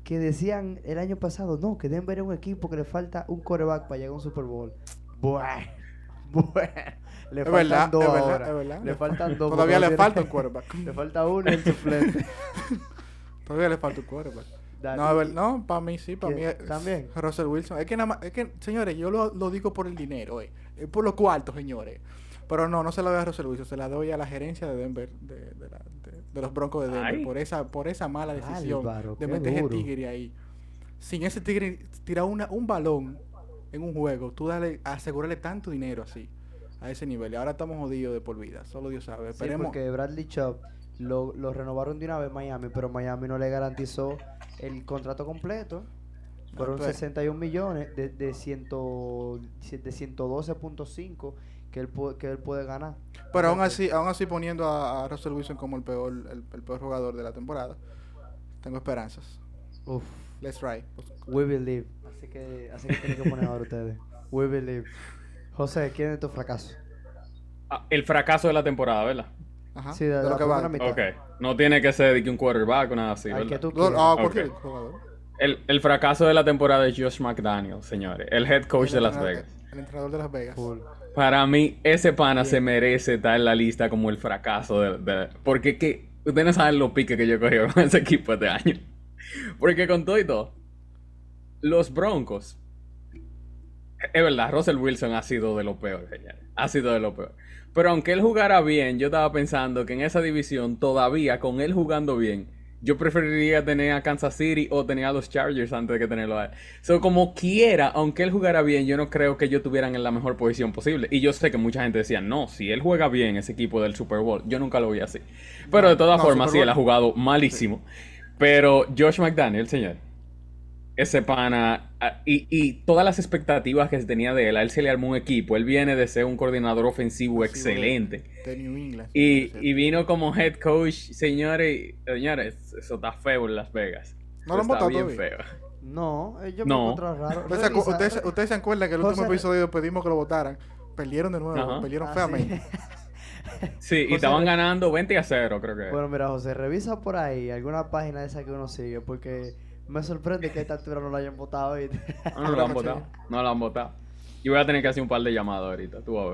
que decían el año pasado, no, que Denver es un equipo que le falta un coreback para llegar a un Super Bowl. Bueno, bueno. Le Es faltan verdad, dos es verdad, ahora. es verdad. Le faltan dos. Todavía le falta un quarterback. Le falta uno suplente. Todavía le falta un quarterback. Dale. No, a ver, no, para mí sí, para mí ¿También? Russell Wilson. Es que nada más, es que, señores, yo lo, lo digo por el dinero, eh. Es por los cuartos, señores. Pero no, no se la doy a Russell Wilson, se la doy a la gerencia de Denver, de, de, la- de- de los Broncos de Denver, Ay. por esa, por esa mala decisión Álvaro, de meter ese tigre ahí. sin ese tigre tirar una, un balón en un juego, tú dale, asegurarle tanto dinero así, a ese nivel. Y ahora estamos jodidos de por vida, solo Dios sabe. Sí, Esperemos. porque Bradley Chubb lo, lo renovaron de una vez Miami, pero Miami no le garantizó el contrato completo. Fueron pues. 61 millones de, de, ciento- de 112.5 que él, pu- que él puede ganar. Pero aún así, aún así poniendo a, a Russell Wilson como el peor, el, el peor jugador de la temporada, tengo esperanzas. Uf, Let's try. we believe. Así que, así que tienen que poner ahora ustedes. We believe. José, ¿quién es tu fracaso? Ah, el fracaso de la temporada, ¿verdad? Ajá. Sí, de- lo la que va. Ok. No tiene que ser de que un quarterback o nada así, ¿verdad? que tú ah, Ok. cualquier jugador. El, el fracaso de la temporada es Josh McDaniel, señores. El head coach El de Las Vegas. El entrenador de Las Vegas. Para mí, ese pana Bien. se merece estar en la lista como el fracaso de... de- porque que ustedes no saben los piques que yo cogí con ese equipo este año. Porque con todo y todo, los Broncos... Es verdad, Russell Wilson ha sido de lo peor, señores. Ha sido de lo peor. Pero aunque él jugara bien, yo estaba pensando que en esa división, todavía con él jugando bien, yo preferiría tener a Kansas City o tener a los Chargers antes de que tenerlo a él. So, como quiera, aunque él jugara bien, yo no creo que ellos estuvieran en la mejor posición posible. Y yo sé que mucha gente decía, no, si él juega bien ese equipo del Super Bowl, yo nunca lo vi así. Pero de todas no, formas, sí, él ha jugado malísimo. Pero Josh McDaniel, señor, ese pana ah, y, y todas las expectativas que se tenía de él, a él se le armó un equipo, él viene de ser un coordinador ofensivo excelente. De New England. Y, y vino como head coach, señores, señores, eso está feo en Las Vegas. ¿No lo han votado bien todavía? feo. No, yo me No. encuentro raro. ¿Ustedes, se ustedes- ustedes acuerdan que el José- último episodio pedimos que lo votaran? Perdieron de nuevo, Ajá. perdieron Ah, feamente. sí. Sí, y estaban ganando 20 a 0, creo que. Bueno, mira, José, revisa por ahí alguna página de esa que uno sigue, porque me sorprende que a esta altura no lo hayan votado. no, no lo han votado. No lo han votado. Yo voy a tener que hacer un par de llamadas ahorita, tú vas a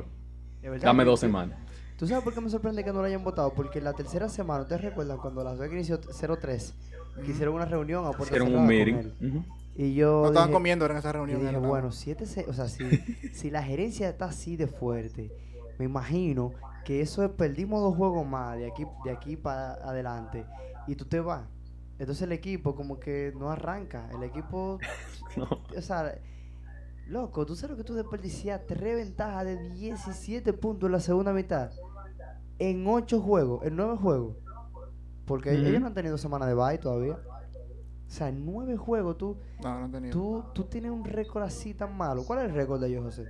ver. Dame dos semanas. ¿Tú sabes por qué me sorprende que no lo hayan votado? Porque la tercera semana, ¿ustedes recuerdan cuando Las Vegas inició 0-3? Que hicieron una reunión a puerta Hicieron un con meeting. Y yo No estaban dije- comiendo en esa Y reunión. dije, bueno, si, este se- o sea, si, si la gerencia está así de fuerte, me imagino que eso es, perdimos dos juegos más de aquí, de aquí para adelante y tú te vas. Entonces el equipo como que no arranca. El equipo, No. o sea, loco, tú sabes lo que tú desperdicias tres ventajas de 17 puntos en la segunda mitad en 8 juegos, en 9 juegos. Porque ellos no han tenido semana de bye todavía. O sea, en 9 juegos tú No, no. Tú, tú tienes un récord así tan malo. ¿Cuál es el récord de ellos, José?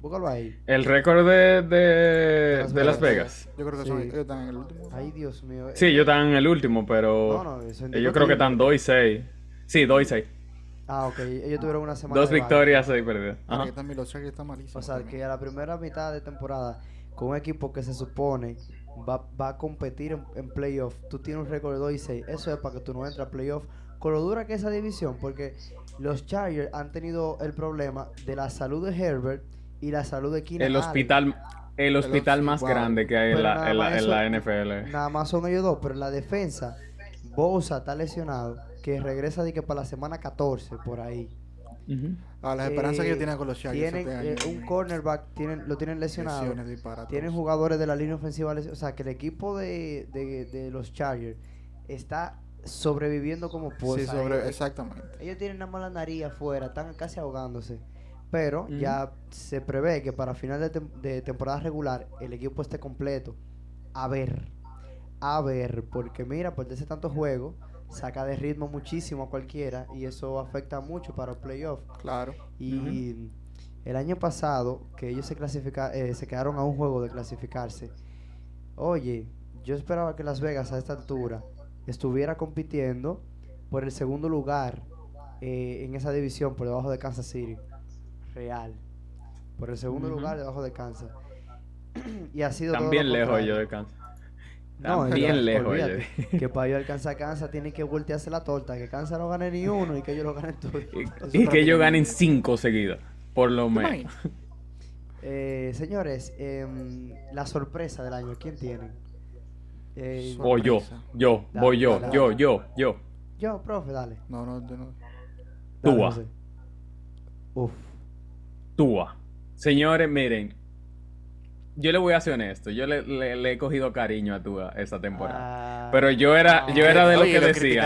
Búscalo ahí. El récord de, de, Las de Las Vegas. Vegas. Yo creo que son, Sí. ellos están en el último. Ay, Dios mío. Sí, ellos están en el último, pero. No, no, ellos creo que están 2 y 6. Sí, 2 y 6. Ah, ok. Ellos tuvieron una semana. Dos de victorias, 6 perdidas. Ahora Ajá. que también los Chargers están malísimos. O sea, también. que a la primera mitad de temporada, con un equipo que se supone va, va a competir en, en playoff, tú tienes un récord de 2 y 6. Eso es para que tú no entres a playoff. Con lo dura que es esa división, porque los Chargers han tenido el problema de la salud de Herbert y la salud de Keenan El Allen. hospital, el hospital más wow. grande que hay en la, en la, en NFL. Nada más son ellos dos, pero en la defensa, Bosa está lesionado, que regresa de que para la semana 14, por ahí. Ujú. Ah, las esperanzas que ellos tienen con los Chargers. Tienen este eh, un cornerback, tienen, lo tienen lesionado. Tienen jugadores de la línea ofensiva, o sea, que el equipo de, de- de los Chargers está sobreviviendo como puede. Sí, sobre, exactamente. ellos tienen nada más la nariz afuera, están casi ahogándose. Pero ya se prevé que para final de, tem- de temporada regular el equipo esté completo. A ver, a ver, porque mira, por ese tanto juego, saca de ritmo muchísimo a cualquiera y eso afecta mucho para el playoff. Claro. Y el año pasado, que ellos se clasifica, eh, se quedaron a un juego de clasificarse. Oye, yo esperaba que Las Vegas a esta altura estuviera compitiendo por el segundo lugar eh, en esa división por debajo de Kansas City. Real. Por el segundo lugar debajo de Kansas. y ha sido También lejos yo de Kansas. No, También ellos- lejos olvídate. Que para yo alcanzar a Kansas tienen que voltearse la torta. Que Kansas no gane ni uno y que ellos lo ganen todos. Y, y que ellos ganen 5 seguidas, por lo ¿Te menos. Eh, señores, em, la sorpresa del año, ¿quién tienen? Eh, Voy yo, yo, Dale, voy yo, dale, yo, dale. yo, yo. yo, profe, dale. No, no, yo no. Dale, Tua. José. Uf. Tua. Señores, miren. yo le voy a ser honesto. Yo le, le- le he cogido cariño a Tua esa temporada. Ah, Pero yo era, yo era de lo Oye, que lo decía.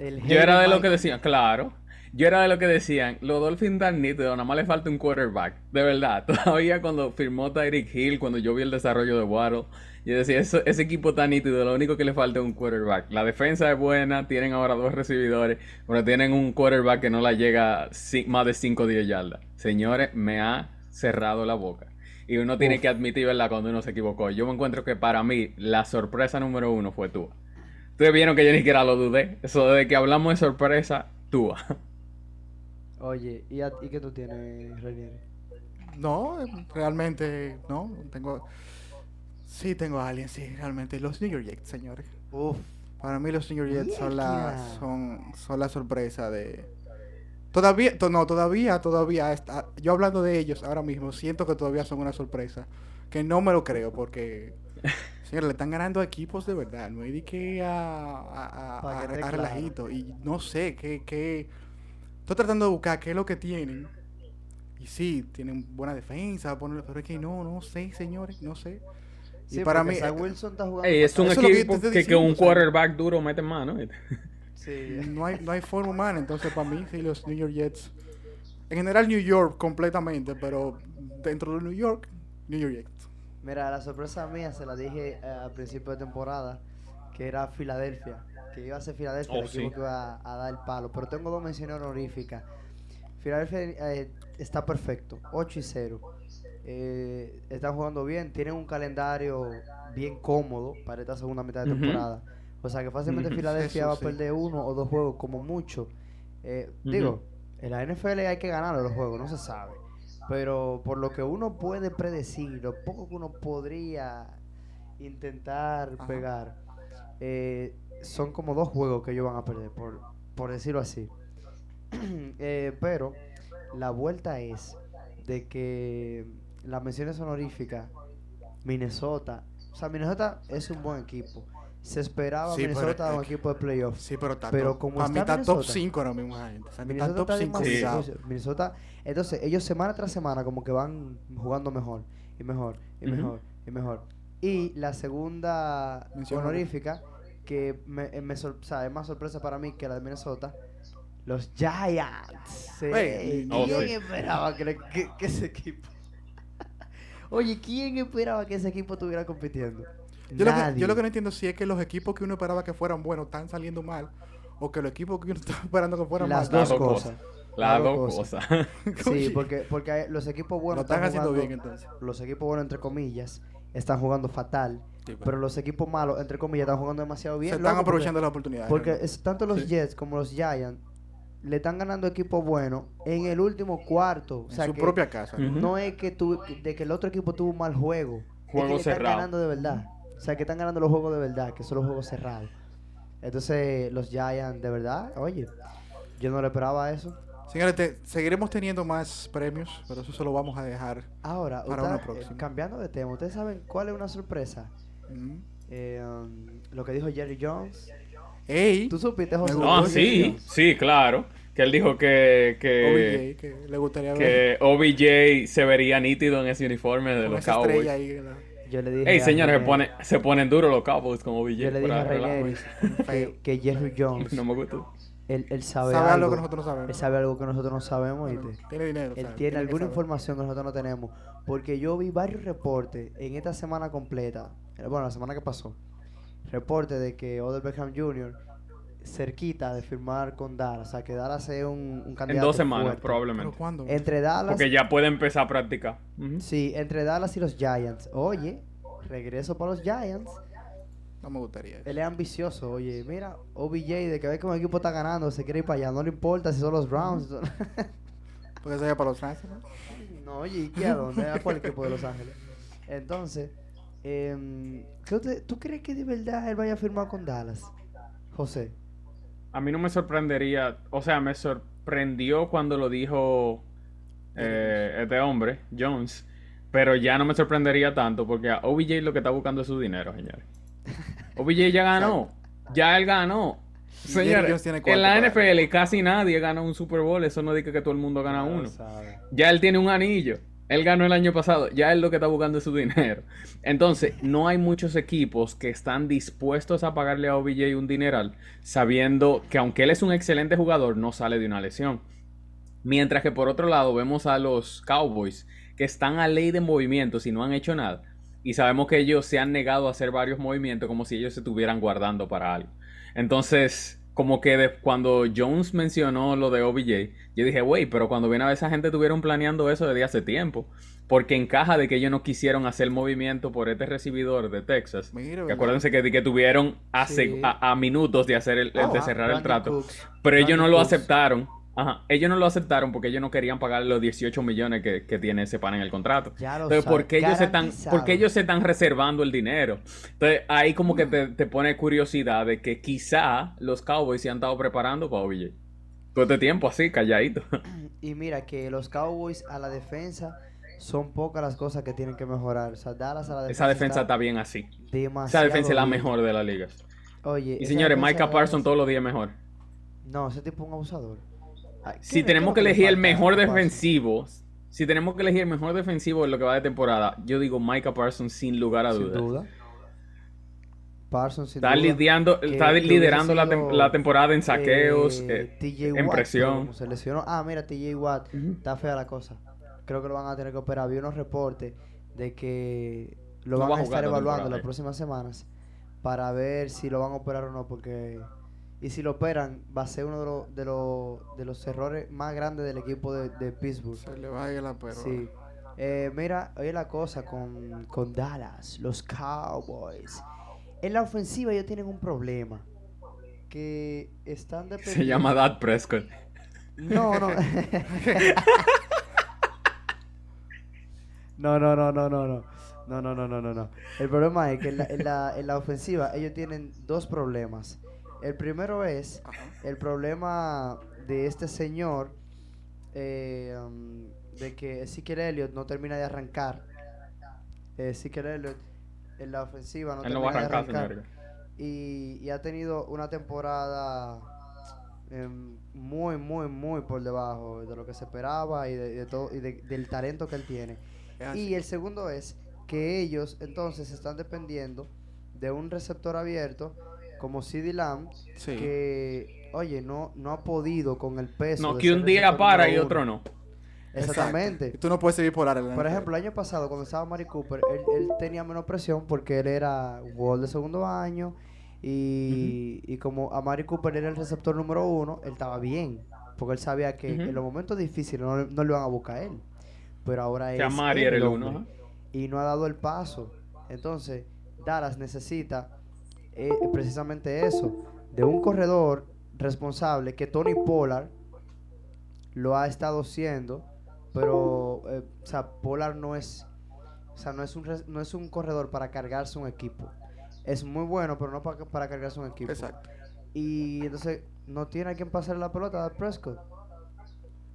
el Yo era de lo que decían, claro. Yo era de lo que decían, los Dolphins dan nítidos, nada más le falta un quarterback. De verdad, todavía cuando firmó Tyreek Hill, cuando yo vi el desarrollo de Waddle, yo decía, eso- ese equipo está nítido, lo único que le falta es un quarterback. La defensa es buena, tienen ahora dos recibidores, pero tienen un quarterback que no la llega más de 5 o 10 yardas. Señores, me ha cerrado la boca. Y uno tiene Uf. que admitir, ¿verdad?, cuando uno se equivocó. Yo me encuentro que para mí, la sorpresa número uno fue Tua. Ustedes vieron que yo ni siquiera lo dudé. Eso desde que hablamos de sorpresa, Tua. Oye, ¿y, a- ¿y qué tú tienes, Renieri? No, realmente no. Tengo. Sí, tengo a alguien, sí, realmente. Los New York Jets, señores. Uf, Para mí los New York Jets son la, son, son la sorpresa de... Todavía, to- no, todavía, todavía, está- yo hablando de ellos ahora mismo, siento que todavía son una sorpresa. Que no me lo creo porque, señores, le están ganando a equipos de verdad. No hay de que a, a, relajito. Y no sé, qué, qué... Estoy tratando de buscar qué es lo que tienen. Y sí, tienen buena defensa, pero es que no, no sé, señores, no sé. Sí, y para mí... Zach Wilson está jugando Ey, es un es que equipo que, que diciendo, un quarterback duro mete mano. Sí. no hay, no hay forma humana. Entonces, para mí, sí, los New York Jets. En general, New York completamente, pero dentro de New York, New York Jets. Mira, la sorpresa mía se la dije eh, al principio de temporada, que era Filadelfia, que iba a ser Filadelfia Oh, el equipo sí. que iba a, dar el palo, pero tengo dos menciones honoríficas. Filadelfia eh, está perfecto, 8 y 0. Eh, están jugando bien, tienen un calendario bien cómodo para esta segunda mitad de temporada. O sea que fácilmente. Filadelfia Eso va a sí. perder uno o dos juegos como mucho. Eh. Digo, en la NFL hay que ganar los juegos, no se sabe. Pero por lo que uno puede predecir, lo poco que uno podría intentar Ajá. pegar, eh, son como dos juegos que ellos van a perder, por, por decirlo así. Eh, pero la vuelta es de que las menciones honoríficas, Minnesota, o sea, Minnesota es un buen equipo. Se esperaba Sí, Minnesota es un equipo de playoffs. Sí, pero está Pero como para mí está está top Minnesota- 5 ahora mismo, gente. O sea, está Minnesota top está 5 demasiado- cuidado. Minnesota, entonces ellos semana tras semana como que van jugando mejor y mejor y mejor y mejor. Y la segunda Mención honorífica que me, eh, me sor- o sea, es más sorpresa para mí que la de Minnesota, los Giants. Sí. Ey, oh, ¿Quién sí. esperaba que, le- que- que ese equipo? Oye, ¿quién esperaba que ese equipo estuviera compitiendo? Yo lo, que, Nadie. yo lo que no entiendo si es que los equipos que uno esperaba que fueran buenos están saliendo mal o que los equipos que uno estaba esperando que fueran Las mal. dos Las dos cosas. Las dos cosas. Sí, porque, porque los equipos lo buenos están haciendo jugando- bien entonces. los equipos buenos, entre comillas, están jugando fatal. Sí, pero Pero los equipos malos, entre comillas, están jugando demasiado bien. se están aprovechando las oportunidades. Porque, es, tanto los Sí. Jets como los Giants le están ganando equipos buenos en el último cuarto. O en su que propia casa. No es que tu- de que el otro equipo tuvo un mal juego. es Juego que le están ganando de verdad. O sea, que están ganando los juegos de verdad, que son los juegos cerrados. Entonces, los Giants, de verdad, oye, yo no le esperaba eso. Señores, te- seguiremos teniendo más premios, pero eso se lo vamos a dejar. Ahora, Para una eh, próxima. cambiando de tema, ¿ustedes saben cuál es una sorpresa? Mm. Eh, um, lo que dijo Jerry Jones. Ey, ¿Tú supiste, José? No, Jerry sí, Jones? sí, claro. Que él dijo que, que, OBJ, que le gustaría ver que OBJ se vería nítido en ese uniforme de con los esa Cowboys. estrella ahí. ¿verdad? Yo le dije Ey, señores, se, pone, se ponen duros los Cowboys con OBJ. yo le dije a. René que, que Jerry Jones, No me gustó. él, él sabe, Sabe algo, algo que nosotros no él sabemos. sabe algo que nosotros no sabemos, Bueno, ¿viste? tiene dinero. Él sabe, tiene alguna saber. información que nosotros no tenemos. Porque yo vi varios reportes en esta semana completa, bueno, la semana que pasó, reportes de que Odell Beckham Jr. cerquita de firmar con Dallas, o sea, que Dallas es un, un En candidato dos semanas, fuerte. ¿Pero probablemente. cuándo? Entre Dallas, Porque ya puede empezar a practicar. Sí, entre Dallas y los Giants. Oye, regreso para los Giants. No me gustaría. eso. Él es ambicioso, oye, mira, OBJ, de que ve que un equipo está ganando, se quiere ir para allá, no le importa si son los Browns. Porque se vaya para los ¿no? no, oye, ¿y qué a dónde? ¿A cuál equipo de Los Ángeles? Entonces, em, ¿qué usted- ¿tú crees que de verdad él vaya a firmar con Dallas? José. A mí no me sorprendería, o sea, me sorprendió cuando lo dijo eh, este hombre, Jones, pero ya no me sorprendería tanto porque a OBJ lo que está buscando es su dinero, señores. OBJ ya ganó, ya él ganó. Señores, en la NFL casi nadie gana un Super Bowl, eso no dice que todo el mundo gana uno. sabe. Ya él tiene un anillo. Él ganó el año pasado, ya él lo que está buscando su dinero. Entonces, no hay muchos equipos que están dispuestos a pagarle a OBJ un dineral, sabiendo que aunque él es un excelente jugador, no sale de una lesión. Mientras que por otro lado vemos a los Cowboys, que están a ley de movimientos y no han hecho nada. Y sabemos que ellos se han negado a hacer varios movimientos como si ellos se estuvieran guardando para algo. Entonces, como que cuando Jones mencionó lo de OBJ, yo dije, wey, pero cuando viene a ver esa gente estuvieron planeando eso desde hace tiempo. Porque encaja de que ellos no quisieron hacer movimiento por este recibidor de Texas. que acuérdense que, que tuvieron a, minutos de hacer el, de oh, cerrar el trato. pero ellos no lo aceptaron Ajá. Ellos no lo aceptaron porque ellos no querían pagar los 18 millones que, tiene ese pan en el contrato. Entonces, ¿por qué, ellos se están, ¿por ellos se están reservando el dinero? Entonces, ahí como que te, pone curiosidad de que quizá los Cowboys se han estado preparando para OBJ. Todo este tiempo así, calladito. Y mira que los Cowboys a la defensa son pocas las cosas que tienen que mejorar. O sea, Dallas a la defensa. Esa defensa está, bien así. Esa defensa es la mejor de la liga. Oye. Y señores, Micah Parsons todos los días mejor. No, ese tipo es un abusador si tenemos que elegir el mejor defensivo, si tenemos que elegir el mejor defensivo en lo que va de temporada, yo digo Micah Parsons sin lugar a dudas. Sin duda. Parsons sin está Lidiando, está liderando la, temporada en saqueos, eh, eh, en presión. Se lesionó. Ah, mira, TJ Watt. Está fea la cosa. Creo que lo van a tener que operar. Vi unos reportes de que lo van a estar evaluando las próximas semanas para ver si lo van a operar o no, porque y si lo operan, va a ser uno de, los de, los de los errores más grandes del equipo de, de Pittsburgh. Se le va a ir la perra. Sí. Eh, mira, oye la cosa con, con Dallas, los Cowboys. En la ofensiva ellos tienen un problema. Que están Se llama Dad Prescott. No, no. no, no, no, no, no, no. No, no, no, no, no, no. El problema es que en la, en la, en la ofensiva ellos tienen dos problemas. El primero es el problema de este señor eh, um, de que Ezekiel Elliott no termina de arrancar. Ezekiel Elliott en la ofensiva no termina de arrancar. Y, ha tenido una temporada em, muy, muy, muy por debajo de lo que se esperaba y, de, todo, y del talento que él tiene. Y el segundo es que ellos entonces están dependiendo de un receptor abierto como CD Lamb, que, oye, no, no ha podido con el peso. No, que un día para y otro no. Exactamente. tú no puedes seguir por Por ejemplo, el año pasado, cuando estaba Mari Cooper, él, tenía menos presión porque él era gol de segundo año. Y, y como a Mari Cooper era el receptor número uno, él estaba bien. Porque él sabía que en los momentos difíciles no, no le van a buscar a él. Pero ahora es. el uno. Y no ha dado el paso. Entonces, Dallas necesita eh, precisamente eso, de un corredor responsable que Tony Pollard lo ha estado siendo, pero eh, o sea, Pollard no es, o sea, no es un no es un corredor para cargarse un equipo. Es muy bueno, pero no para, para cargarse un equipo. Exacto. Y entonces no tiene a quien pasar la pelota a Prescott.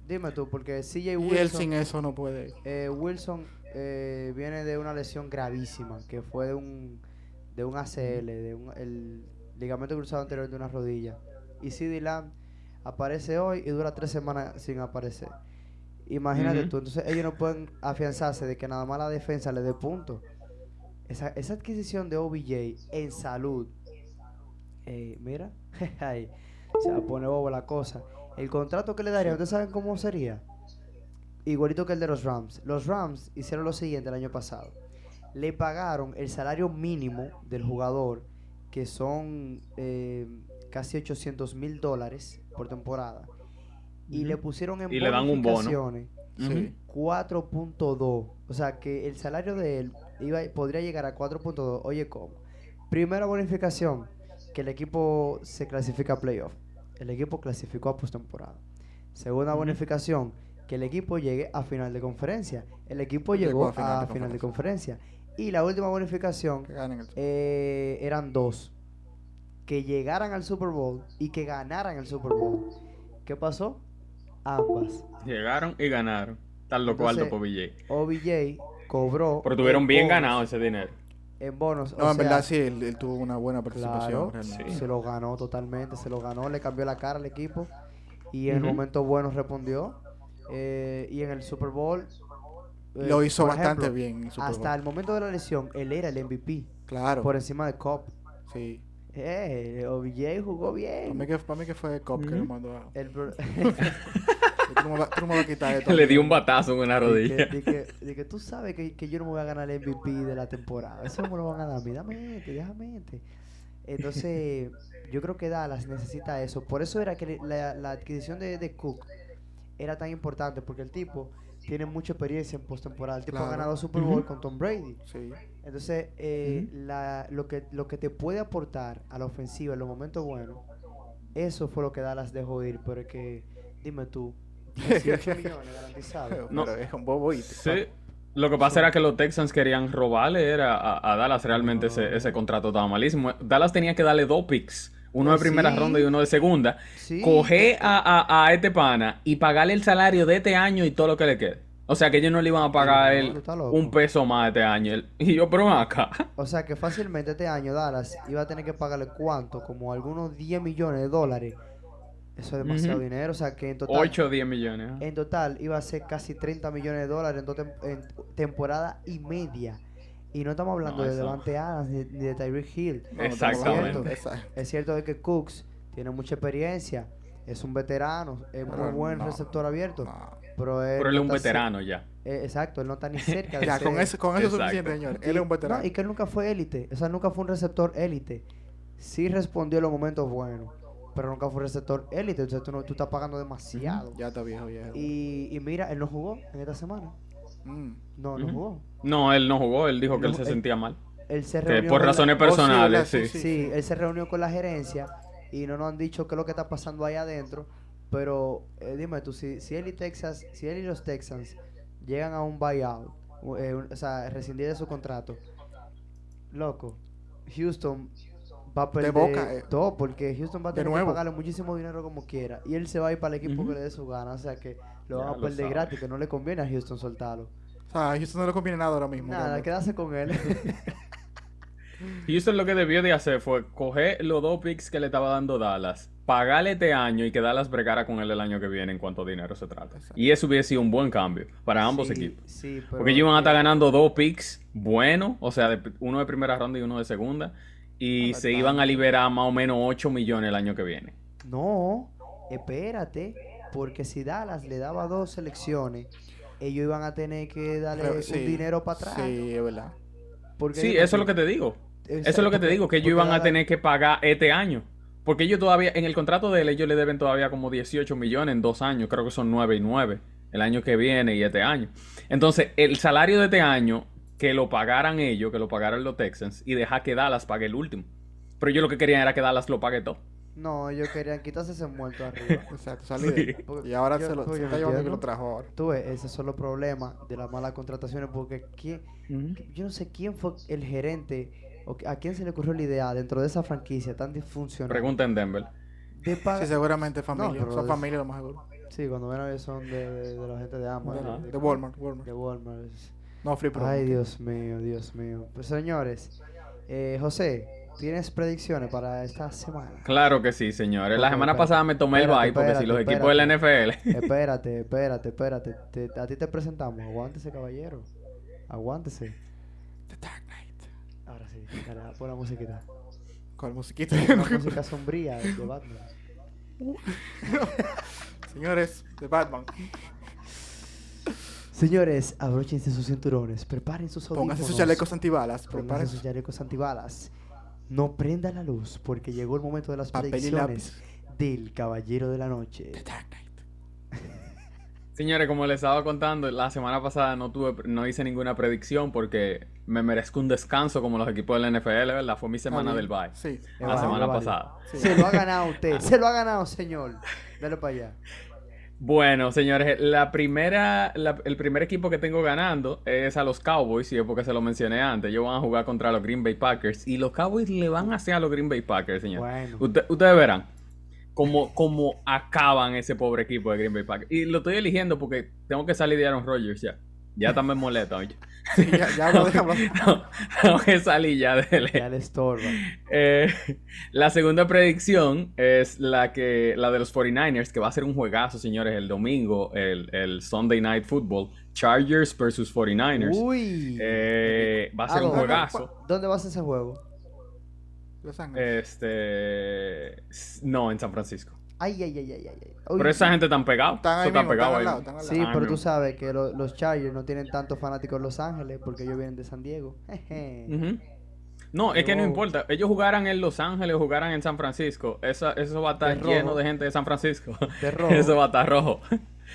Dime tú, porque CJ Wilson. Y él sin eso no puede. Eh, Wilson viene de una lesión gravísima, que fue de un de un ACL, de un, el ligamento cruzado anterior de una rodilla. Y CD Lamb aparece hoy y dura tres semanas sin aparecer. Imagínate tú, entonces ellos no pueden afianzarse de que nada más la defensa le dé punto. Esa, esa adquisición de OBJ en salud, eh, mira, se poner bobo la cosa. El contrato que le daría, ¿ustedes saben cómo sería? Igualito que el de los Rams. Los Rams hicieron lo siguiente el año pasado le pagaron el salario mínimo del jugador, que son eh, casi 800 mil dólares por temporada, y le pusieron en y le dan un bono. 4.2. O sea que el salario de él iba, podría llegar a 4.2. Oye, ¿cómo? Primera bonificación, que el equipo se clasifica a playoff. El equipo clasificó a postemporada. Segunda bonificación, que el equipo llegue a final de conferencia. El equipo llegó, a final, de conferencia. Y la última bonificación eh, eran dos. Que llegaran al Super Bowl y que ganaran el Super Bowl. ¿Qué pasó? Ambas. Llegaron y ganaron. Tal lo cual por OBJ. OBJ cobró. Pero tuvieron bien ganado ese dinero. En bonos. No, en verdad sí, él, tuvo una buena participación. Se lo ganó totalmente, se lo ganó, le cambió la cara al equipo. Y en el momento bueno respondió. Eh, y en el Super Bowl eh, Lo hizo por bastante ejemplo, bien en Super Hasta Bowl. el momento de la lesión, él era el MVP. Claro. Por encima de Cobb. Sí. Eh, OBJ jugó Para bien. mí, que, para mí que fue Cop que lo mandó a... El bro- Tú no me vas- tú no me vas a quitar esto. Le dio un batazo en una rodilla. de que- de que tú sabes que, que yo no me voy a ganar el MVP de la temporada. Eso no me lo van a dar. Dame este, déjame este. Entonces, yo creo que Dallas necesita eso. Por eso era que la, la adquisición de, de Cook era tan importante, porque el tipo tiene mucha experiencia en postemporada. El tipo Claro. ha ganado Super Bowl con Tom Brady. Sí. Entonces, eh, la- lo, que, lo que te puede aportar a la ofensiva en los momentos buenos, eso fue lo que Dallas dejó ir. Pero es que, dime tú, 18 millones garantizados. No. Pero es un bobo y Sí. Lo que pasa era que los Texans querían robarle era a, a Dallas realmente ese, ese contrato estaba malísimo. Dallas tenía que darle dos picks, uno de Pues primera sí. ronda y uno de segunda. Sí. Coger a, a, a este pana y pagarle el salario de este año y todo lo que le quede. O sea que ellos no le iban a pagar loco. un peso más este año. Y yo, pero acá. O sea que fácilmente este año Dallas iba a tener que pagarle cuánto, como algunos 10 millones de dólares. Eso es demasiado dinero. O sea que en total, 8 o 10 millones. en total iba a ser casi 30 millones de dólares en, en temporada y media. Y no estamos hablando No, de Devante Adams ni, ni de Tyreek Hill. Exactamente. de esa- Es cierto de que Cooks tiene mucha experiencia, es un veterano, es muy Pero buen no, receptor abierto. no. Pero él, Pero él no es un veterano ya. eh, exacto, él no está ni cerca de Ya, ser- con eso, con eso es suficiente, señor. Y- Él es un veterano. No, y que él nunca fue élite. O sea, nunca fue un receptor élite. Sí respondió en los momentos buenos, pero nunca fue receptor élite. Entonces tú, no, tú estás pagando demasiado. Ya está viejo, viejo. Y, y mira, él no jugó en esta semana. Mm. No, no jugó. No, él no jugó. Él dijo que No, él se él- sentía mal. Él se Que reunió por con la- razones Oh, sí, personales, ¿verdad? sí. Sí, Sí, él se reunió con la gerencia y no nos han dicho qué es lo que está pasando ahí adentro. Pero eh, dime tú, si, si él y Texas, si él y los Texans llegan a un buyout, eh, un- o sea, rescindir de su contrato, loco, Houston va a perder Boca, eh. todo porque Houston va a De tener que pagarle muchísimo dinero como quiera y él se va a ir para el equipo que le dé su gana, o sea que lo Ya van a perder sabe. gratis, que no le conviene a Houston soltarlo. O sea, a Houston no le conviene nada ahora mismo. Nada, realmente. quedarse con él. Houston lo que debió de hacer fue coger los dos picks que le estaba dando Dallas, pagarle este año y que Dallas bregara con él el año que viene en cuanto a dinero se trata. Exacto. Y eso hubiese sido un buen cambio para ambos Sí, equipos. Sí, pero Porque ellos iban a estar ganando dos picks buenos, o sea, de- uno de primera ronda y uno de segunda. Y No, se iban a liberar más o menos 8 millones el año que viene. No, espérate, porque si Dallas le daba dos selecciones, ellos iban a tener que darle Pero un sí, dinero para atrás. Sí, es verdad. Porque Sí, eso es lo que te digo. Eso es lo que te digo, que ellos porque iban a tener que pagar este año. Porque ellos todavía, en el contrato de él, ellos le deben todavía como 18 millones en dos años. Creo que son 9 y 9 el año que viene y este año. Entonces, el salario de este año, que lo pagaran ellos, que lo pagaran los Texans, y dejar que Dallas pague el último. Pero ellos lo que querían era que Dallas lo pague todo. No, ellos querían quitarse ese muerto arriba. Exacto, salí de Sí. Y ahora Yo- se, lo, se yo está no llevando que entiendo. lo trajo ahora. Tú ves, esos son los problemas de las malas contrataciones, porque ¿quién, yo no sé quién fue el gerente o a quién se le ocurrió la idea dentro de esa franquicia tan disfuncional Pregunta en Denver. de. Sí, seguramente es familia. Son es- familia lo más seguro. Sí, cuando ven a ver son de, de, de la gente de Amazon. De Walmart, Walmart. De Walmart. No, Free Pro. Ay, Dios mío, Dios mío. Pues señores, eh, José, ¿tienes predicciones para esta semana? Claro que sí, señores. La semana espérate, pasada me tomé el bye porque si los equipos de la NFL. espérate, espérate, espérate. Te- a ti te presentamos. Aguántese, caballero. Aguántese. The Dark Knight. Ahora sí, dale, pon la musiquita. ¿Cuál musiquita? Una música sombría de Batman. Señores, de Batman. Señores, abróchense sus cinturones, preparen sus audífonos. Pónganse sus chalecos antibalas. Prepárense. sus chalecos antibalas. No prenda la luz, porque llegó el momento de las predicciones del Caballero de la Noche. The Dark Knight. Señores, como les estaba contando, la semana pasada no tuve, no hice ninguna predicción porque me merezco un descanso como los equipos de la NFL, ¿verdad? Fue mi semana bien. del bye. Sí. La semana válido. pasada. Sí. Se lo ha ganado usted, se lo ha ganado, señor. Dale para allá. Bueno, señores, la primera, la- el primer equipo que tengo ganando es a los Cowboys, y es porque se lo mencioné antes. Ellos van a jugar contra los Green Bay Packers y los Cowboys le van a hacer a los Green Bay Packers, señores. Bueno. Usted- ustedes verán cómo, cómo acaban ese pobre equipo de Green Bay Packers. Y lo estoy eligiendo porque tengo que salir de Aaron Rodgers ya. Ya también molesta, oye. Sí, ya, ya lo dejamos. No, tengo que salir ya de Ya le estorba. Eh, la segunda predicción es la que la de los 49ers, que va a ser un juegazo, señores, el domingo, el, el Sunday Night Football. Chargers versus 49ers. Uy. Eh, va a ser Ah, un ¿dónde- juegazo. ¿Dónde va a ser ese juego? Los Ángeles. Este. No, en San Francisco. Ay, ay, ay, ay, ay. ay. Uy. Pero esa gente tan pegado. Están ahí Eso está mismo, pegado están al ahí. lado, están. Sí, Ah, pero tú sabes que lo- los Chargers no tienen tantos fanáticos en Los Ángeles porque ellos vienen de San Diego. Jeje. No, es que no importa. Ellos jugaran en Los Ángeles o jugaran en San Francisco. Esa, eso va a estar De rojo. lleno de gente de San Francisco. De rojo. Eso va a estar rojo.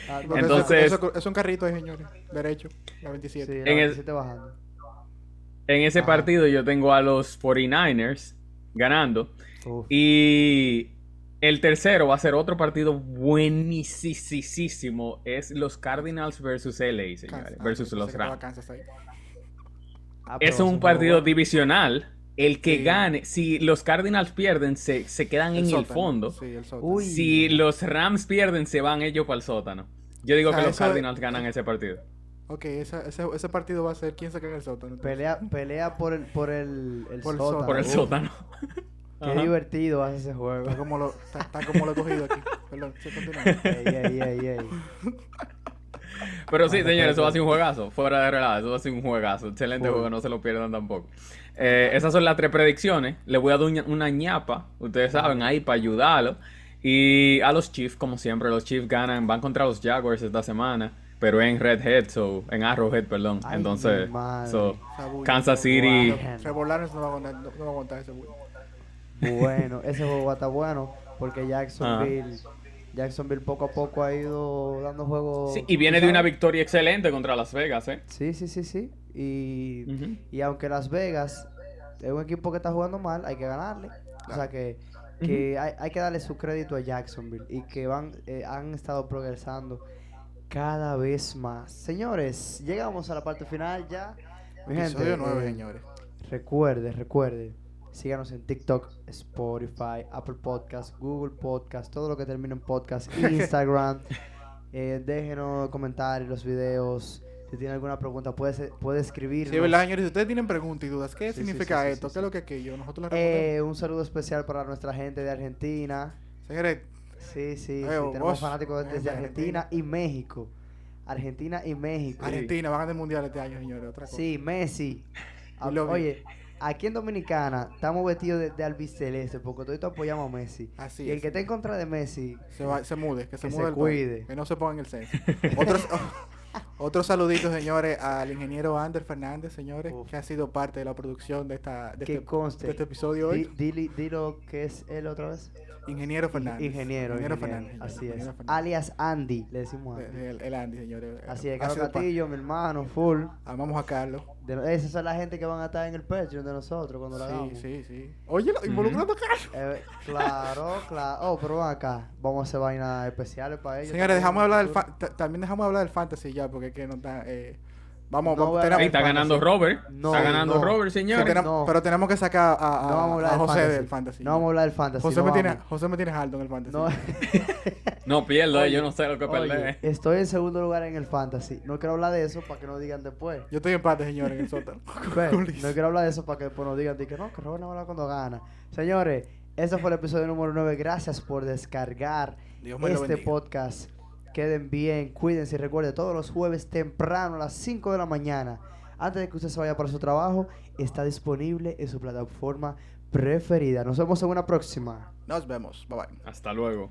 Ah, Porque Entonces- eso- eso- es un carrito ahí, señores. Derecho, la 27. Sí, En la el- 27 bajando. En ese Ajá. partido yo tengo a los 49ers ganando. Uf. Y el tercero va a ser otro partido buenísimo. Es los Cardinals versus LA, señores. Kansas. Ah, versus pensé los Rams. Ah, Es un partido bueno. divisional. El que Sí. gane, si los Cardinals pierden, se, se quedan en el fondo. Sí, el sótano. Uy. Si los Rams pierden, se van ellos para el sótano. Yo digo O sea, que los Cardinals ganan ese partido. Ok, esa- ese, ese partido va a ser quién se queda en el sótano. Pelea, pelea por el, por el, el Por el sótano. Por el sótano. Qué Ajá. divertido hace ese juego. Está como lo, está, está como lo he cogido aquí. Perdón, sí, continúa. Ey, ey, ey, ey. Pero sí, señores, eso va a ser un juegazo. Fuera de relajo, eso va a ser un juegazo. Excelente juego, no se lo pierdan tampoco. Eh, esas son las tres predicciones. Le voy a dar una, una ñapa, ustedes saben, ahí para ayudarlo. Y a los Chiefs, como siempre, los Chiefs ganan, van contra los Jaguars esta semana, pero en Redhead, so, en Arrowhead, perdón. Ay, Entonces, so. Kansas City. Wow. Trevor Lawrence no va a aguantar, no, no va a aguantar ese bulla. Bueno, ese juego va a estar bueno porque Jacksonville, Jacksonville poco a poco ha ido dando juegos. Sí, y viene de una victoria excelente contra Las Vegas, ¿eh? Sí, sí, sí, sí. Y, y aunque Las Vegas es un equipo que está jugando mal, hay que ganarle. O sea que, que hay, hay que darle su crédito a Jacksonville y que van eh, han estado progresando cada vez más. Señores, llegamos a la parte final ya. Mi gente, Episodio 9, eh, señores. Recuerde, recuerde. Síganos en TikTok, Spotify, Apple Podcast, Google Podcast, todo lo que termine en podcast, Instagram. Eh, déjenos comentarios, los videos. Si tiene alguna pregunta, puede, puede escribirnos. Sí, verdad, señores. Si ustedes tienen preguntas y dudas, ¿qué Sí, significa sí, sí, esto? ¿Qué es lo que aquello? Nosotros les. Eh, un saludo especial para nuestra gente de Argentina. Señores, Sí, sí, vos, Tenemos fanáticos eh, desde de Argentina, Argentina. y México. Argentina y México. Argentina, van a el mundial este año, señores. Otra cosa. Sí, Messi. Ah. Oye, aquí en Dominicana estamos vestidos de, de albiceleste porque todos apoyamos a Messi. Así y el es. que esté en contra de Messi, Se, va- se mude, que se Que mude se el cuide. que no se ponga en el censo. Otros, otro saludito, señores, al ingeniero Ander Fernández, señores, Uf. que ha sido parte de la producción de esta de que este, conste. de este episodio Di- hoy. dili- dilo que es él otra vez. Ingeniero Fernández. Ingeniero, ingeniero. Fernández. señores, Así es. ingeniero Fernández. Alias Andy, le decimos Andy. El, el Andy, señores. Así es, Carlos Castillo, mi hermano, full. Amamos a Carlos. De- esas son la gente que van a estar en el Patreon de nosotros cuando Sí, hagamos. sí, sí. Oye, lo- involucrando a Carlos. Eh, claro, claro. Oh, pero ven acá. Vamos a hacer vainas especiales para ellos. Señores, dejamos de hablar del también dejamos de hablar del fantasy ya, porque es que no está. Eh, vamos, No vamos, tenemos- Ahí está ganando fantasy. Robert. No, está ganando no. Robert, tenemos- no. pero tenemos que sacar a, a- No vamos a hablar a del José fantasy. del fantasy. No vamos a hablar del fantasy. José, no me tiene. José me tiene alto en el fantasy. No, No pierdo, eh, Oye, yo no sé lo que perder. estoy en segundo lugar en el fantasy. No quiero hablar de eso para que no digan después. Yo estoy en empate, señores, en el sótano. No quiero hablar de eso para que después nos digan di que no, que Robert no habla cuando gana. Señores, este fue el episodio número 9. Gracias por descargar Dios me lo este podcast. Queden bien, cuídense y recuerden, todos los jueves temprano a las 5 de la mañana, antes de que usted se vaya para su trabajo, está disponible en su plataforma preferida. Nos vemos en una próxima. Nos vemos. Bye bye. Hasta luego.